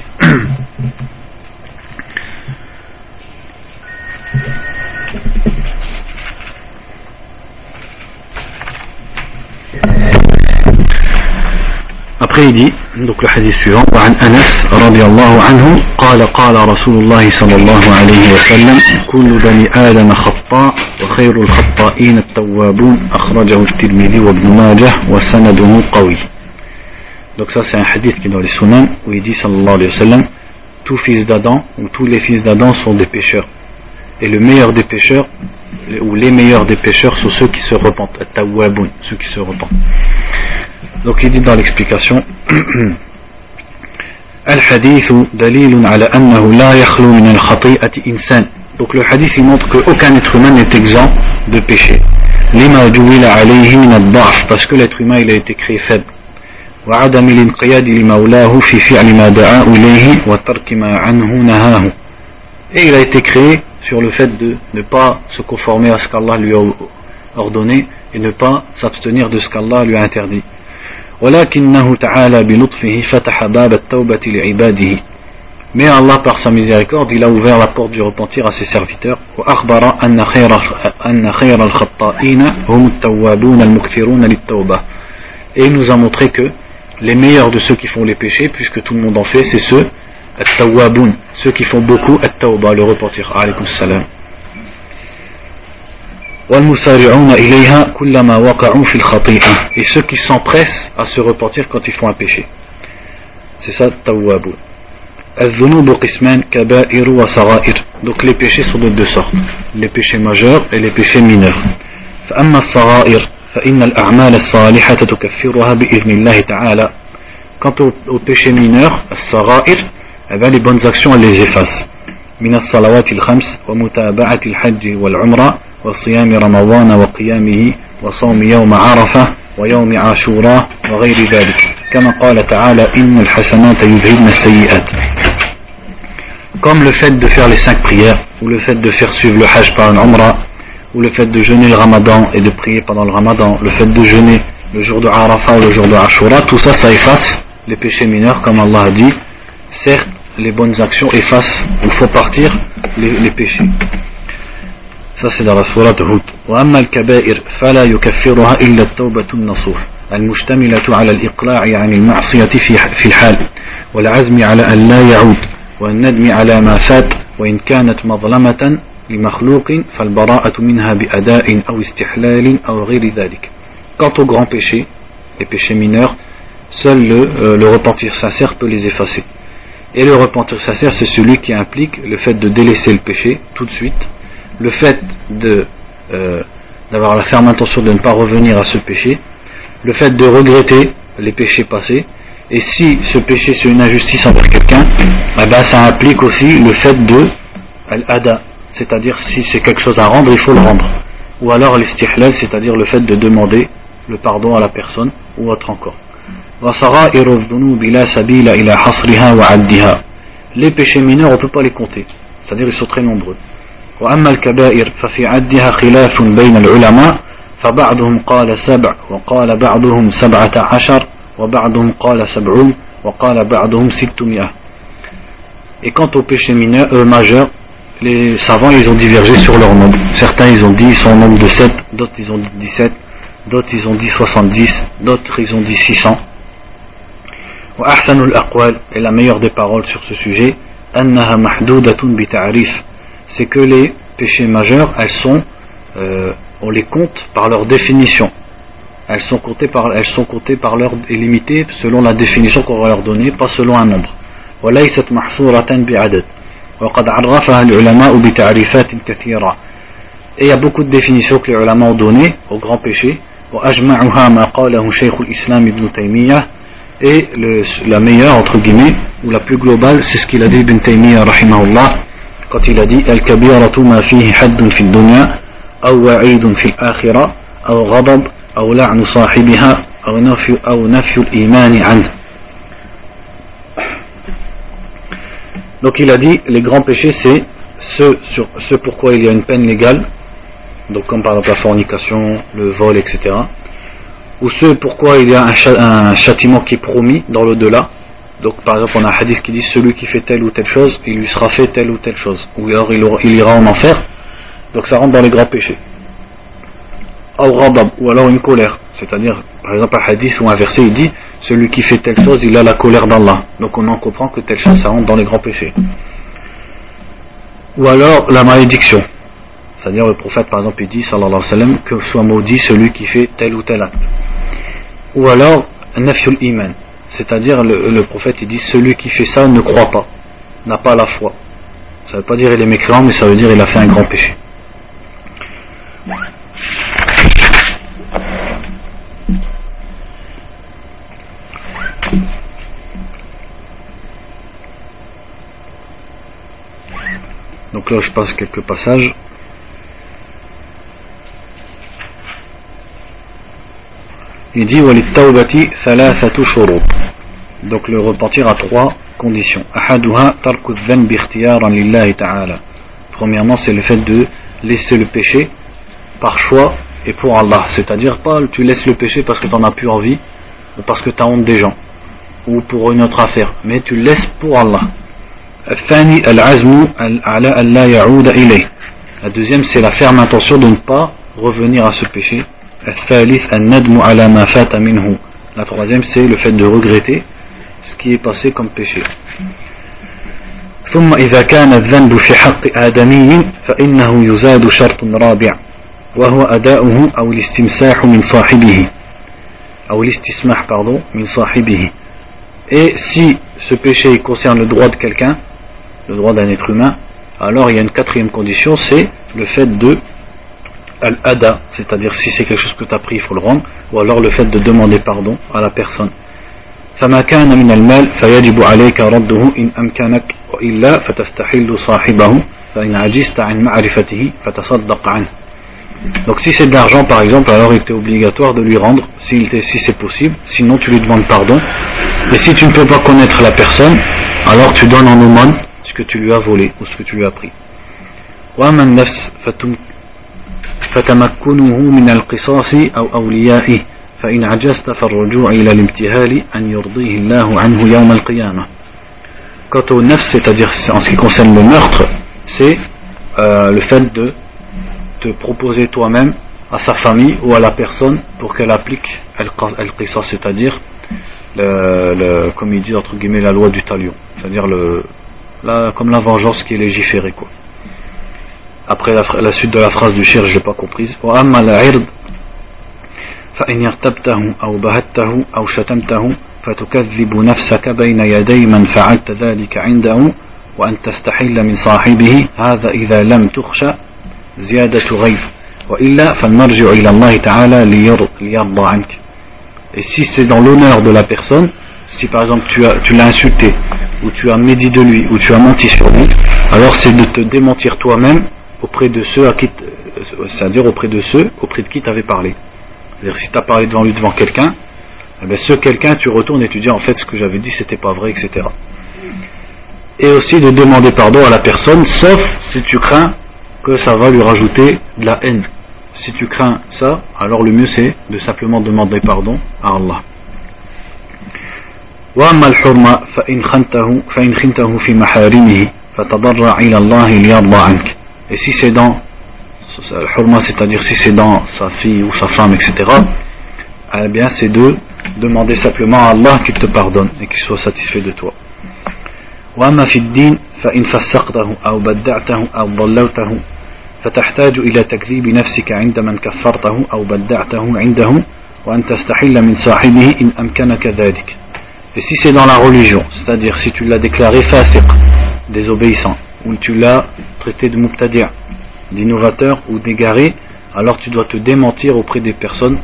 Après il dit, donc le hadith suivant, وعن أنس رضي الله عنه قال قال رسول الله صلى الله عليه وسلم كل بني آدم خطاء وخير الخطائين التوابون أخرجه الترمذي وابن ماجه وسنده قوي Donc ça c'est un hadith qui est dans les sunan où il dit sallallahu alayhi wa sallam tous fils d'Adam ou tous les fils d'Adam sont des pécheurs. Et le meilleur des pécheurs ou les meilleurs des pécheurs sont ceux qui se repentent, ceux qui se repentent. Donc il dit dans l'explication الحديث دليل على أنه لا يخلو من الخطيئة إنسان donc le hadith il montre qu'aucun être humain n'est exempt de péché لما جويل عليه من الضعف parce que l'être humain il a été créé faible وعدم الانقياد لمولاه في فعل ما دعا إليه وترك ما عنه نهاه et il a été créé sur le fait de ne pas se conformer à ce qu'Allah lui a ordonné et ne pas s'abstenir de ce qu'Allah lui a interdit ولكنه تعالى بلطفه فتح باب التوبة لعباده Mais Allah, par sa miséricorde, il a ouvert la porte du repentir à ses serviteurs. وأخبر أن خير أن خير الخطائين هم التوابون المكثرون للتوبة. Et il nous a montré que les meilleurs de ceux qui font les péchés, puisque tout le monde en fait, c'est ceux, at-tawwabun, ceux qui font beaucoup at-tawba, le repentir. Alaykum salam. Et ceux qui s'empressent à se repentir quand ils font un péché c'est ça tawwabun donc les péchés sont de deux sortes les péchés majeurs et les péchés mineurs quant aux, péchés mineurs eh les bonnes actions elles les effacent من الصلوات الخمس ومتابعة الحج والعمرة وصيام رمضان وقيامه وصوم يوم عرفة ويوم عاشوراء وغير ذلك كما قال تعالى إن الحسنات يذهبن السيئات comme le fait de faire les cinq prières ou le fait de faire suivre le hajj par un umrah ou le fait de jeûner le ramadan et de prier pendant le ramadan le fait de jeûner le jour de Arafah ou le jour de Ashura tout ça ça efface les péchés mineurs comme Allah a dit certes les bonnes actions effacent ou font partir les, les péchés La sourate Hud. وأما الكبائر فلا يكفرها إلا التوبة النصوح المشتملة على الإقلاع عن المعصية في في الحال والعزم على أن لا يعود والندم على ما فات وإن كانت مظلمة لمخلوق فالبراءة منها بأداء أو استحلال أو غير ذلك. Quant aux grands péchés, les péchés mineurs, seul le, euh, le repentir sincère peut les effacer. Et le repentir sincère, c'est celui qui implique le fait de délaisser le péché tout de suite le fait euh, d'avoir la ferme intention de ne pas revenir à ce péché, le fait de regretter les péchés passés, et si ce péché c'est une injustice envers quelqu'un, eh ben, ça implique aussi le fait de al-ada, c'est-à-dire si c'est quelque chose à rendre, il faut le rendre. Ou alors l'istihlal, c'est-à-dire le fait de demander le pardon à la personne, ou autre encore. Les péchés mineurs, on ne peut pas les compter, c'est-à-dire ils sont très nombreux. وأما الكبائر ففي عدها خلاف بين العلماء فبعضهم قال سبع وقال بعضهم سبعة عشر وبعضهم قال سبعون وقال بعضهم ستمائة Et quant aux péchés mineurs, euh, majeurs, les savants ils ont divergé sur leur nombre. Certains ils ont dit ils sont au nombre de 7, d'autres ils ont dit 17, d'autres ils ont dit 70, d'autres ils ont dit 600. وأحسن الأقوال et la meilleure des paroles sur ce sujet أنها محدودة بتعريف c'est que les péchés majeurs, elles sont, euh, on les compte par leur définition. Elles sont comptées par, elles sont comptées par leur et selon la définition qu'on va leur donner, pas selon un nombre. Et il y a beaucoup de définitions que les ulama ont données aux grands péchés. Et le, la meilleure, entre guillemets, ou la plus globale, c'est ce qu'il a dit Ibn Taymiyyah, rahimahullah, quand il a dit Donc il a dit les grands péchés c'est ce, sur, ce pourquoi il y a une peine légale, donc comme par exemple la fornication, le vol, etc. Ou ce pourquoi il y a un, un châtiment qui est promis dans l'au-delà, donc par exemple on a un hadith qui dit celui qui fait telle ou telle chose, il lui sera fait telle ou telle chose. Ou alors il, ira en enfer. Donc ça rentre dans les grands péchés. Ou alors une colère. C'est-à-dire, par exemple un hadith ou un verset il dit celui qui fait telle chose, il a la colère d'Allah. Donc on en comprend que telle chose ça rentre dans les grands péchés. Ou alors la malédiction. C'est-à-dire le prophète par exemple il dit que soit maudit celui qui fait tel ou tel acte. Ou alors nafyul iman c'est-à-dire le, prophète dit celui qui fait ça ne croit pas, n'a pas la foi. Ça ne veut pas dire il est mécréant, mais ça veut dire il a fait un grand péché. Donc là, je passe quelques passages. Il dit Donc le repentir a trois conditions. Premièrement, c'est le fait de laisser le péché par choix et pour Allah. C'est-à-dire pas tu laisses le péché parce que tu as plus envie ou parce que tu as honte des gens ou pour une autre affaire, mais tu laisses pour Allah. La deuxième, c'est la ferme intention de ne pas revenir à ce péché. La troisième, c'est le fait de regretter ce qui est passé comme péché. ثم إذا كان الذنب في حق آدمي فإنه يزاد شرط رابع وهو أداؤه أو الاستمساح من صاحبه أو الاستسماح pardon من صاحبه et si ce péché concerne le droit de quelqu'un le droit d'un être humain alors il y a une quatrième condition c'est le fait de al-ada c'est-à-dire si c'est quelque chose que tu as pris il faut le rendre ou alors le fait de demander pardon à la personne فما كان من المال فيجب عليك رده إن أمكنك وإلا فتستحل صاحبه فإن عجزت عن معرفته فتصدق عنه Donc si c'est de l'argent par exemple, alors il était obligatoire de lui rendre si, si c'est possible, sinon tu lui demandes pardon. Et si tu ne peux pas connaître la personne, alors tu donnes en aumône ce que tu lui as volé ou ce que tu lui as pris. وأما النفس فتمكنه من القصاص أو أوليائه فإن عجزت فالرجوع إلى الامتهال أن يرضيه الله عنه يوم القيامة Quant au nefs, c'est-à-dire en ce qui concerne le meurtre, c'est euh, le fait de te proposer toi-même à sa famille ou à la personne pour qu'elle applique al-qisas, c'est-à-dire le, le, comme il dit entre guillemets la loi du talion, c'est-à-dire le la, comme la vengeance qui est légiférée quoi. Après la, la suite de la phrase du shir, je l'ai pas comprise. فإن ارتبته أو بهته أو شتمته فتكذب نفسك بين يدي من فعلت ذلك عنده وأن تستحل من صاحبه هذا إذا لم تخشى زيادة غيظ وإلا فالمرجع إلى الله تعالى ليرضى عنك Et si c'est dans l'honneur de la personne, si par exemple tu, as, tu l'as insulté, ou tu as médit de lui, ou tu as menti sur lui, alors c'est de te démentir toi-même auprès de ceux à qui, c'est-à-dire auprès de ceux auprès de qui tu avais parlé. C'est-à-dire si tu as parlé devant lui, devant quelqu'un, eh bien, ce quelqu'un, tu retournes et tu dis en fait ce que j'avais dit, c'était pas vrai, etc. Et aussi de demander pardon à la personne, sauf si tu crains que ça va lui rajouter de la haine. Si tu crains ça, alors le mieux c'est de simplement demander pardon à Allah. وأما الحرمة فإن خنته فإن خنته في محارمه فتضرع إلى الله ليرضى عنك. Et si c'est dans le hurma, c'est-à-dire si c'est dans sa fille ou sa femme, etc., eh bien c'est de demander simplement à Allah qu'il te pardonne et qu'il soit satisfait de toi. وأما في الدين فإن فسقته أو بدعته أو ضلوته فتحتاج إلى تكذيب نفسك عند من كفرته أو بدعته عنده وأن تستحل من صاحبه إن أمكنك ذلك. Et si c'est dans la religion, c'est-à-dire si tu l'as déclaré fasiq, désobéissant, ou tu l'as traité de mubtadi', d'innovateur ou d'égaré, alors tu dois te démentir auprès des personnes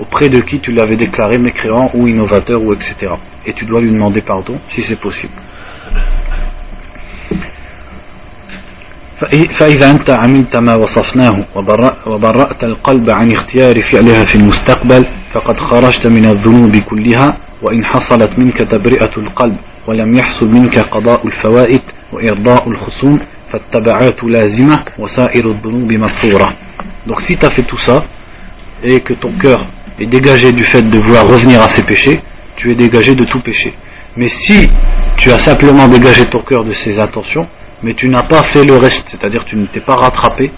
auprès de qui tu l'avais déclaré mécréant ou innovateur ou etc. Et tu dois lui demander pardon si c'est possible. فإذا أنت عملت ما وصفناه وبرأت القلب عن اختيار فعلها في المستقبل فقد خرجت من الذنوب كلها وإن حصلت منك تبرئة القلب ولم يحصل منك قضاء الفوائد وإرضاء الخصوم donc si tu as fait tout ça et que ton cœur est dégagé du fait de vouloir revenir à ses péchés, tu es dégagé de tout péché. Mais si tu as simplement dégagé ton cœur de ses intentions, mais tu n'as pas fait le reste, c'est-à-dire tu ne t'es pas rattrapé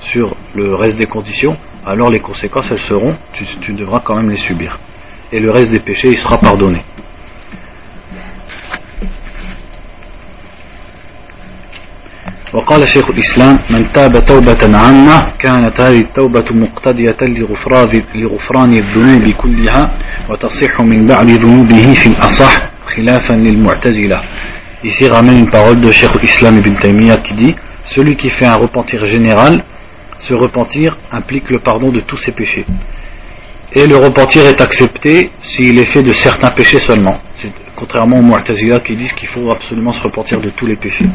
sur le reste des conditions, alors les conséquences elles seront, tu, tu devras quand même les subir. Et le reste des péchés il sera pardonné. وقال شيخ الإسلام من تاب توبة عامة كانت هذه التوبة مقتدية لغفران, لغفران الذنوب كلها وتصح من بعد ذنوبه في الأصح خلافا للمعتزلة Ici ramène une parole de Cheikh Islam ibn Taymiyyah qui dit Celui qui fait un repentir général, ce repentir implique le pardon de tous ses péchés. Et le repentir est accepté s'il est fait de certains péchés seulement. Contrairement aux Mu'tazila qui disent qu'il faut absolument se repentir de tous les péchés.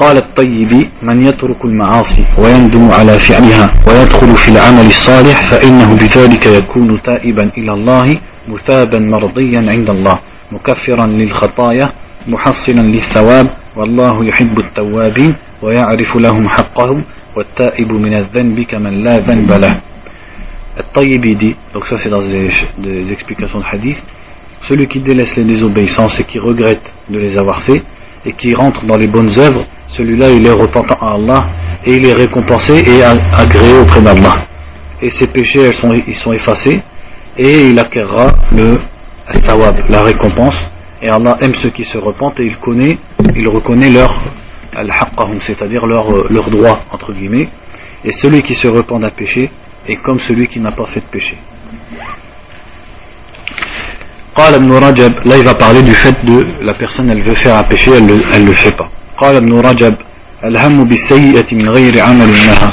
قال الطيبي من يترك المعاصي ويندم على فعلها ويدخل في العمل الصالح فإنه بذلك يكون تائبا إلى الله مثابا مرضيا عند الله مكفرا للخطايا محصلا للثواب والله يحب التوابين ويعرف لهم حقهم والتائب من الذنب كمن لا ذنب له. الطيبي dit donc ça c'est dans des, des explications de hadith celui qui délaisse les désobéissances et qui regrette de les avoir fait et qui rentre dans les bonnes œuvres celui-là il est repentant à Allah et il est récompensé et agréé auprès d'Allah. Et ses péchés elles sont, ils sont effacés et il acquérera le tawab, la récompense. Et Allah aime ceux qui se repentent et il connaît, il reconnaît leur al c'est-à-dire leur, leur droit entre guillemets. Et celui qui se repent d'un péché est comme celui qui n'a pas fait de péché. Là il va parler du fait de la personne elle veut faire un péché elle le, le fait pas قال ابن رجب الهم بالسيئة من غير عمل لها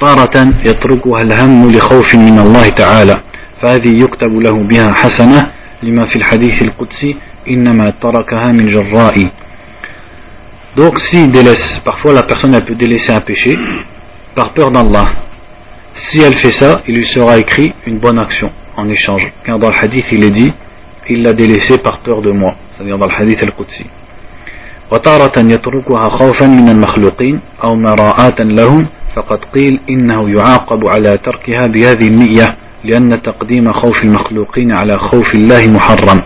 طارة يتركها الهم لخوف من الله تعالى فهذه يكتب له بها حسنة لما في الحديث القدسي إنما تركها من جراء Donc s'il délaisse, parfois la personne elle peut délaisser un péché par peur d'Allah. Si elle fait ça, il lui sera écrit une bonne action en échange. Car dans le hadith il est dit, il l'a délaissé par peur de moi. C'est-à-dire dans le hadith al-Qudsi. وتارة يتركها خوفا من المخلوقين أو مراءة لهم فقد قيل إنه يعاقب على تركها بهذه النية لأن تقديم خوف المخلوقين على خوف الله محرم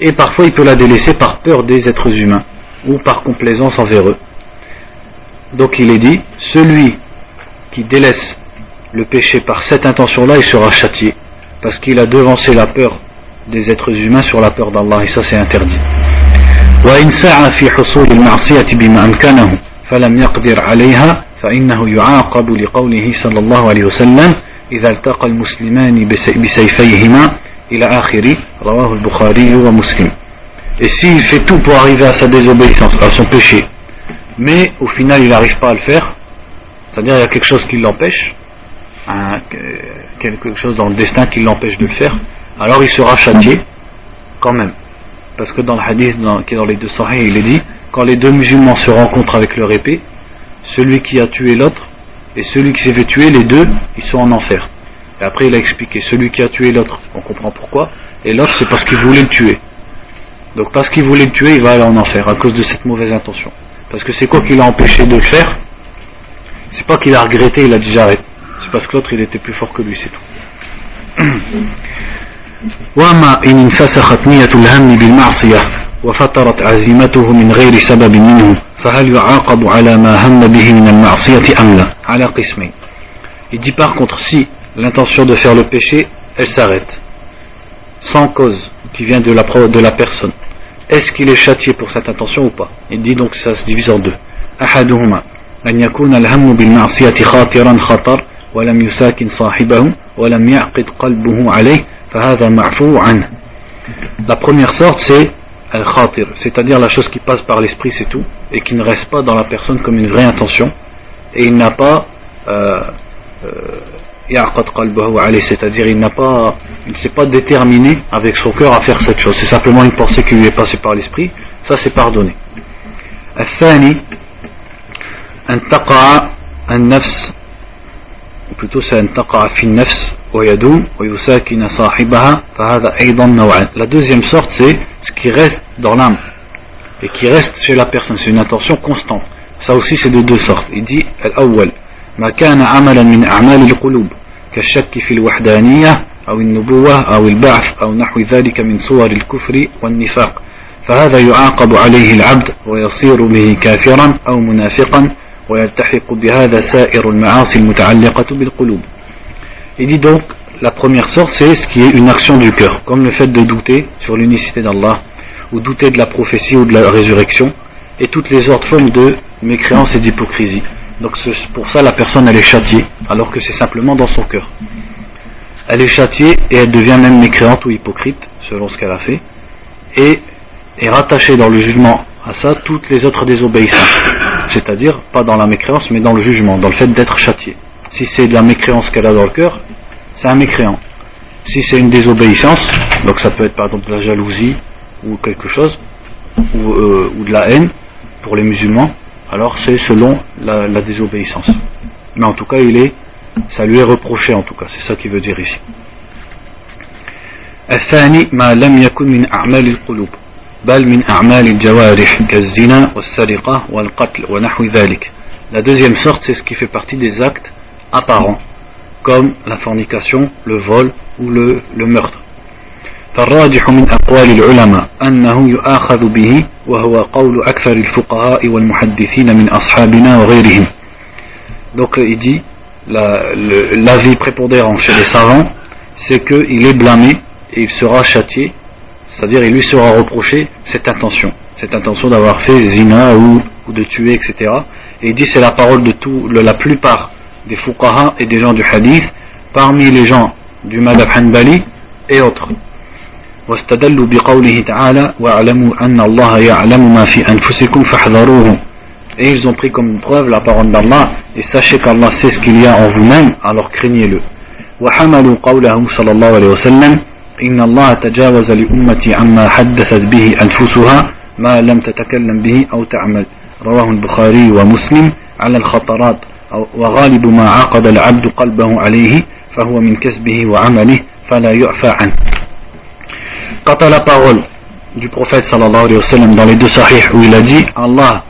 Et parfois il peut la délaisser par peur des êtres humains ou par complaisance envers eux. Donc il est dit, celui qui délaisse le péché par cette intention-là, il sera châtié, parce qu'il a devancé la peur des êtres humains sur la peur d'Allah, et ça c'est interdit. وإن سعى في حصول المعصية بما أمكنه فلم يقدر عليها فإنه يعاقب لقوله صلى الله عليه وسلم إذا التقى المسلمان بسيفيهما إلى آخر رواه البخاري ومسلم Et s'il fait tout pour arriver à sa désobéissance, à son péché, mais au final il n'arrive pas à le faire, c'est-à-dire il y a quelque chose qui l'empêche, quelque chose dans le destin qui l'empêche de le faire, alors il sera châtié quand même. Parce que dans le hadith qui est dans les deux sahih, il est dit quand les deux musulmans se rencontrent avec leur épée, celui qui a tué l'autre et celui qui s'est fait tuer, les deux, ils sont en enfer. Et après, il a expliqué celui qui a tué l'autre, on comprend pourquoi, et l'autre, c'est parce qu'il voulait le tuer. Donc, parce qu'il voulait le tuer, il va aller en enfer à cause de cette mauvaise intention. Parce que c'est quoi qui l'a empêché de le faire? C'est pas qu'il a regretté, il a dit j'arrête. C'est parce que l'autre, il était plus fort que lui, c'est tout. <clears throat> وما إن انفسخت نية الهم بالمعصية وفترت عزيمته من غير سبب منه فهل يعاقب على ما هم به من المعصية أم لا على قسمين Il dit par contre si l'intention de faire le péché elle s'arrête sans cause qui vient de la, de la personne est-ce qu'il est châtié pour cette intention ou pas Il dit donc ça se divise en deux أحدهما أن يكون الهم بالمعصية خاطرا خطر ولم يساكن صاحبه ولم يعقد قلبه عليه La première sorte, c'est al-khatir, c'est-à-dire la chose qui passe par l'esprit, c'est tout, et qui ne reste pas dans la personne comme une vraie intention, et il n'a pas euh, euh, c'est-à-dire il n'a pas, il ne s'est pas déterminé avec son cœur à faire cette chose. C'est simplement une pensée qui lui est passée par l'esprit. Ça, c'est pardonné. الثاني أن تقع النفس plutôt c'est أن تقع في النفس la deuxième sorte, c'est ce qui reste dans l'âme et qui reste chez la personne. C'est une intention constante. Ça aussi, c'est de deux sortes. Il dit الأول ما كان عملا من أعمال القلوب كالشك في الوحدانية أو النبوة أو البعث أو نحو ذلك من صور الكفر والنفاق فهذا يعاقب عليه العبد ويصير به كافرا أو منافقا ويلتحق بهذا سائر المعاصي المتعلقة بالقلوب Il dit donc, la première sorte, c'est ce qui est une action du cœur, comme le fait de douter sur l'unicité d'Allah, ou douter de la prophétie ou de la résurrection, et toutes les autres formes de mécréance et d'hypocrisie. Donc pour ça la personne elle est châtiée, alors que c'est simplement dans son cœur. Elle est châtiée et elle devient même mécréante ou hypocrite, selon ce qu'elle a fait, et est rattachée dans le jugement à ça toutes les autres désobéissances. C'est-à-dire, pas dans la mécréance, mais dans le jugement, dans le fait d'être châtiée. Si c'est de la mécréance qu'elle a dans le cœur, c'est un mécréant. Si c'est une désobéissance, donc ça peut être par exemple de la jalousie ou quelque chose, ou, euh, ou de la haine pour les musulmans, alors c'est selon la, la, désobéissance. Mais en tout cas, il est, ça lui est reproché en tout cas, c'est ça qu'il veut dire ici. الثاني ما لم يكن من أعمال القلوب بل من أعمال الجوارح كالزنا والسرقة والقتل ونحو ذلك La deuxième sorte, c'est ce qui fait partie des actes apparents, comme la fornication, le vol ou le, le meurtre. فالراجح من أقوال العلماء أنه يؤاخذ به وهو قول أكثر الفقهاء والمحدثين من أصحابنا وغيرهم Donc il dit, l'avis la, prépondérant chez les savants, c'est qu'il est blâmé et il sera châtié, c'est-à-dire il lui sera reproché cette intention, cette intention d'avoir fait zina ou, ou, de tuer, etc. Et il dit c'est la parole de tout, la plupart des fuqaha et des gens du hadith, parmi les gens du madhab hanbali et autres. واستدلوا بقوله تعالى واعلموا أن الله يعلم ما في أنفسكم فاحذروه. Et ils ont pris comme preuve la parole d'Allah et sachez qu'Allah sait ce qu'il y a en vous-même alors craignez-le. وحملوا قوله صلى الله عليه وسلم إن الله تجاوز لأمتي عما حدثت به أنفسها ما لم تتكلم به أو تعمل. رواه البخاري ومسلم على الخطرات. وغالب ما عقد العبد قلبه عليه فهو من كسبه وعمله فلا يعفى عنه Quant à la parole du prophète sallallahu alayhi wa sallam dans les deux sahih où il a dit Allah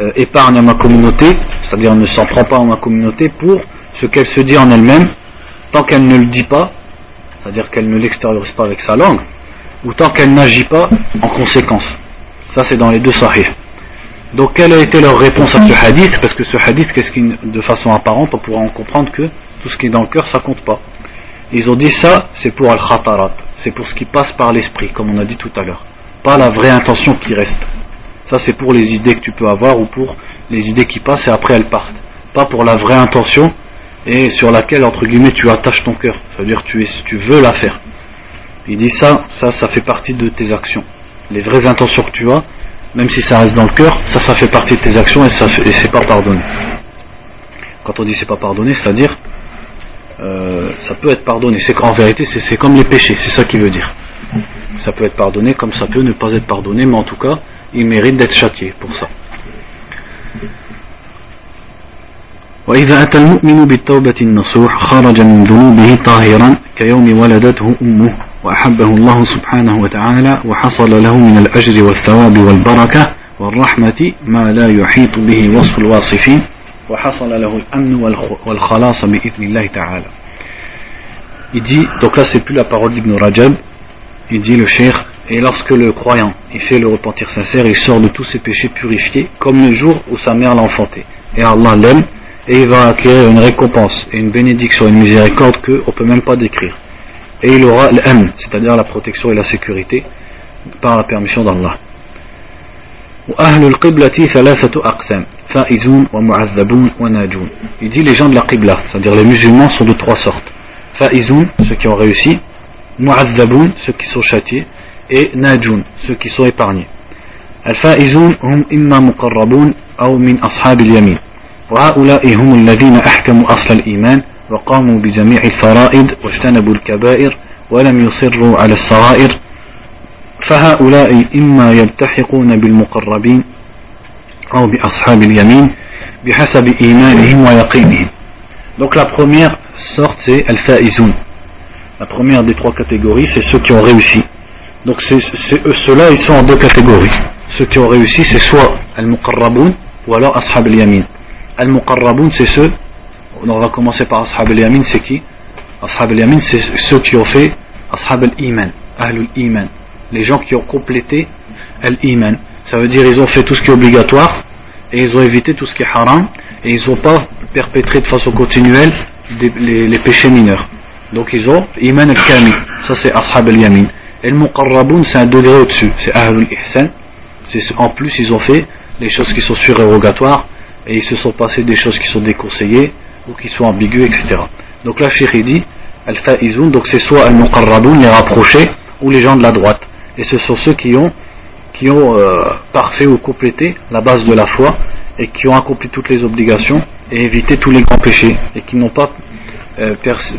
euh, épargne ma communauté, c'est-à-dire ne s'en prend pas à ma communauté pour ce qu'elle se dit en elle-même, tant qu'elle ne le dit pas, c'est-à-dire qu'elle ne l'extériorise pas avec sa langue, ou tant qu'elle n'agit pas en conséquence. Ça c'est dans les deux sahih. Donc quelle a été leur réponse à ce hadith? Parce que ce hadith, qu'est-ce de façon apparente, on pourra en comprendre que tout ce qui est dans le cœur, ça compte pas. Ils ont dit ça, c'est pour al-khatarat, c'est pour ce qui passe par l'esprit, comme on a dit tout à l'heure. Pas la vraie intention qui reste. Ça, c'est pour les idées que tu peux avoir ou pour les idées qui passent et après elles partent. Pas pour la vraie intention et sur laquelle, entre guillemets, tu attaches ton cœur. Ça veut dire que tu, es, tu veux la faire. Il dit ça, ça, ça fait partie de tes actions. Les vraies intentions que tu as, même si ça reste dans le cœur, ça, ça fait partie de tes actions et, et c'est pas pardonné. Quand on dit c'est pas pardonné, c'est-à-dire euh, ça peut être pardonné. C'est qu'en vérité, c'est comme les péchés, c'est ça qu'il veut dire. Ça peut être pardonné comme ça peut ne pas être pardonné, mais en tout cas, il mérite d'être châtié pour ça. وإذا أتى المؤمن بالتوبة النصوح خرج من ذنوبه طاهرا كيوم ولدته أمه وأحبه الله سبحانه وتعالى وحصل له من الأجر والثواب والبركة والرحمة ما لا يحيط به وصف الواصفين وحصل له الأمن والخلاص بإذن الله تعالى Il dit, donc là c'est plus la parole d'Ibn Rajab, il dit le cheikh, et lorsque le croyant il fait le repentir sincère, il sort de tous ses péchés purifiés, comme le jour où sa mère l'a enfanté. Et Allah l'aime, et il va acquérir une récompense et une bénédiction, une miséricorde qu'on ne peut même pas décrire. Et il aura l'amn, c'est-à-dire la protection et la sécurité, par la permission d'Allah. Il dit les gens de la Qibla, c'est-à-dire les musulmans sont de trois sortes. Fa'izoun, ceux qui ont réussi, Mu'azzaboun, ceux qui sont châtiés, et Najun, ceux qui sont épargnés. Al-Fa'izoun, hum inna muqarrabun, ou min ashab yamin. وهؤلاء هم الذين أحكموا أصل الإيمان وقاموا بجميع الفرائض واجتنبوا الكبائر ولم يصروا على الصغائر فهؤلاء إما يلتحقون بالمقربين أو بأصحاب اليمين بحسب إيمانهم ويقينهم Donc la première sorte c'est Al-Fa'izoun. La première des trois catégories c'est ceux qui ont réussi. Donc ceux-là ils sont en deux catégories. Ceux qui ont réussi c'est soit Al-Muqarraboun ou alors Ashab al-Yamin. Al-Muqarraboun c'est ceux, on va commencer par Ashab al-Yamin c'est qui? Ashab al-Yamin c'est ceux qui ont fait Ashab al-Iman, Ahlul Iman. les gens qui ont complété l'iman. Ça veut dire ils ont fait tout ce qui est obligatoire et ils ont évité tout ce qui est haram et ils n'ont pas perpétré de façon continuelle les, péchés mineurs. Donc ils ont iman al-kami, ça c'est ashab al-yamin. Et le muqarraboun, c'est un degré au-dessus, c'est ahlul ihsan. En plus, ils ont fait les choses qui sont surérogatoires et ils se sont passés des choses qui sont déconseillées ou qui sont ambiguës, etc. Donc là, Cheikh dit, al-fa'izoun, donc c'est soit al-muqarraboun, les rapprochés, ou les gens de la droite. Et ce sont ceux qui ont, qui ont euh, parfait ou complété la base de la foi et qui ont accompli toutes les obligations et évité tous les grands péchés et qui n'ont pas euh,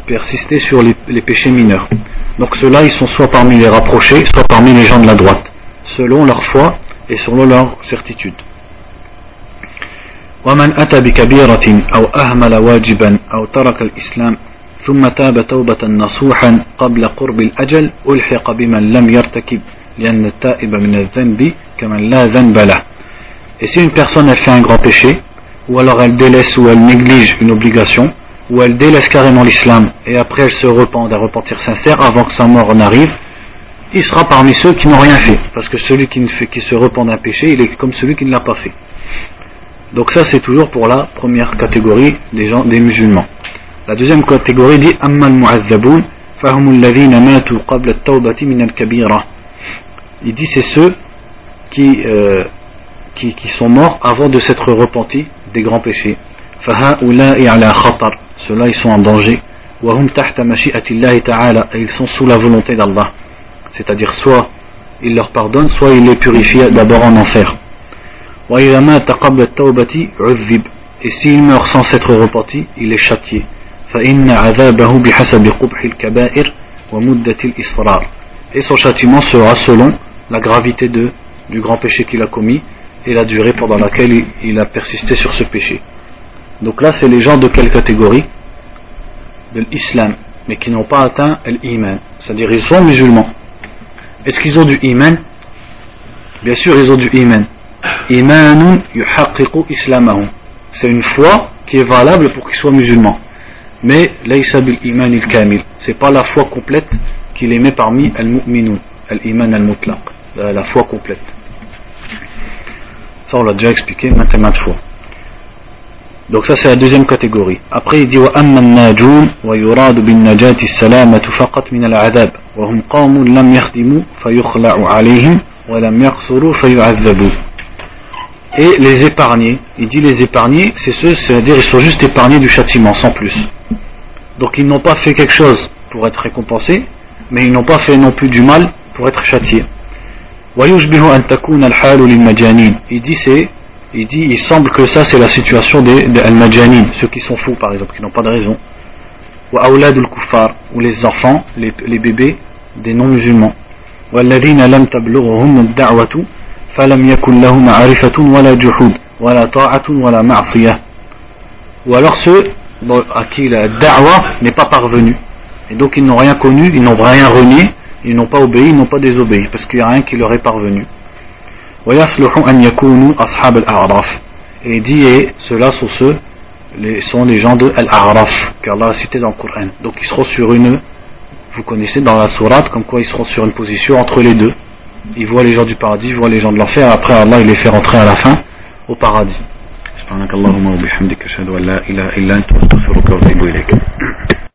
persisté sur les, péchés mineurs. Donc ceux-là, ils sont soit parmi les rapprochés, soit parmi les gens de la droite, selon leur foi et selon leur certitude. ومن أتى بكبيرة أو أهمل واجبا أو ترك الإسلام ثم تاب توبة نصوحا قبل قرب الأجل ألحق بمن لم يرتكب لأن التائب من الذنب كمن لا ذنب له Et si une personne a fait un grand péché, ou alors elle délaisse ou elle néglige une obligation, ou elle délaisse carrément l'islam, et après elle se repent d'un repentir sincère avant que sa mort n'arrive, il sera parmi ceux qui n'ont rien fait. Parce que celui qui, ne fait, qui se repent d'un péché, il est comme celui qui ne l'a pas fait. Donc ça c'est toujours pour la première catégorie des gens, des musulmans. La deuxième catégorie dit Amman mu'azzaboun fahum alladhina matu qabla at-tawbati min al-kabira. Il dit c'est ceux qui euh, qui, sont morts avant de s'être repentis des grands péchés. Ceux-là, ils sont en danger. Et ils sont sous la volonté d'Allah. C'est-à-dire, soit il leur pardonne, soit il les purifie d'abord en enfer. Et s'il meurt sans s'être repenti, il est châtié. Et son châtiment sera selon la gravité de, du grand péché qu'il a commis et la durée pendant laquelle il, a persisté sur ce péché. Donc là, c'est les gens de quelle catégorie? De l'islam, mais qui n'ont pas atteint l'iman. C'est-à-dire, ils sont musulmans. Est-ce qu'ils ont du iman? Bien sûr, ils ont du iman. Imanun yuhaqqiqu islamahum. C'est une foi qui est valable pour qu'ils soient musulmans. Mais laysa bil iman il kamil. C'est pas la foi complète qu'il émet parmi al-mu'minun, al-iman al-mutlaq, la foi complète. Ça, on l'a déjà expliqué maintes et maintes fois. Donc ça c'est la deuxième catégorie. Après il dit وأما الناجون ويراد بالنجاة السلامة فقط من العذاب وهم قوم لم يخدموا فيخلع عليهم ولم يقصروا فيعذبوا. Et les épargnés, il dit les épargnés, c'est ceux, c'est-à-dire ils sont juste épargnés du châtiment, sans plus. Donc ils n'ont pas fait quelque chose pour être récompensés, mais ils n'ont pas fait non plus du mal pour être châtiés. Il dit c'est il dit il semble que ça c'est la situation des, des al-majanin, ceux qui sont fous par exemple, qui n'ont pas de raison. ou les enfants, les, les bébés des non-musulmans. والذين لم تبلغهم الدعوة فلم يكن لهم معرفة ولا جحود ولا طاعة ولا معصية ou alors ceux à qui la da'wa n'est pas parvenue et donc ils n'ont rien connu, ils n'ont rien renié ils n'ont pas obéi, ils n'ont pas désobéi, parce qu'il n'y a rien qui leur est parvenu. Et il dit, et ceux-là sont ceux, les, sont les gens de Al-A'raf, qu'Allah a cité dans le Coran. Donc ils seront sur une, vous connaissez dans la sourate, comme quoi ils seront sur une position entre les deux. Ils voient les gens du paradis, ils voient les gens de l'enfer, après Allah il les fait rentrer à la fin au paradis.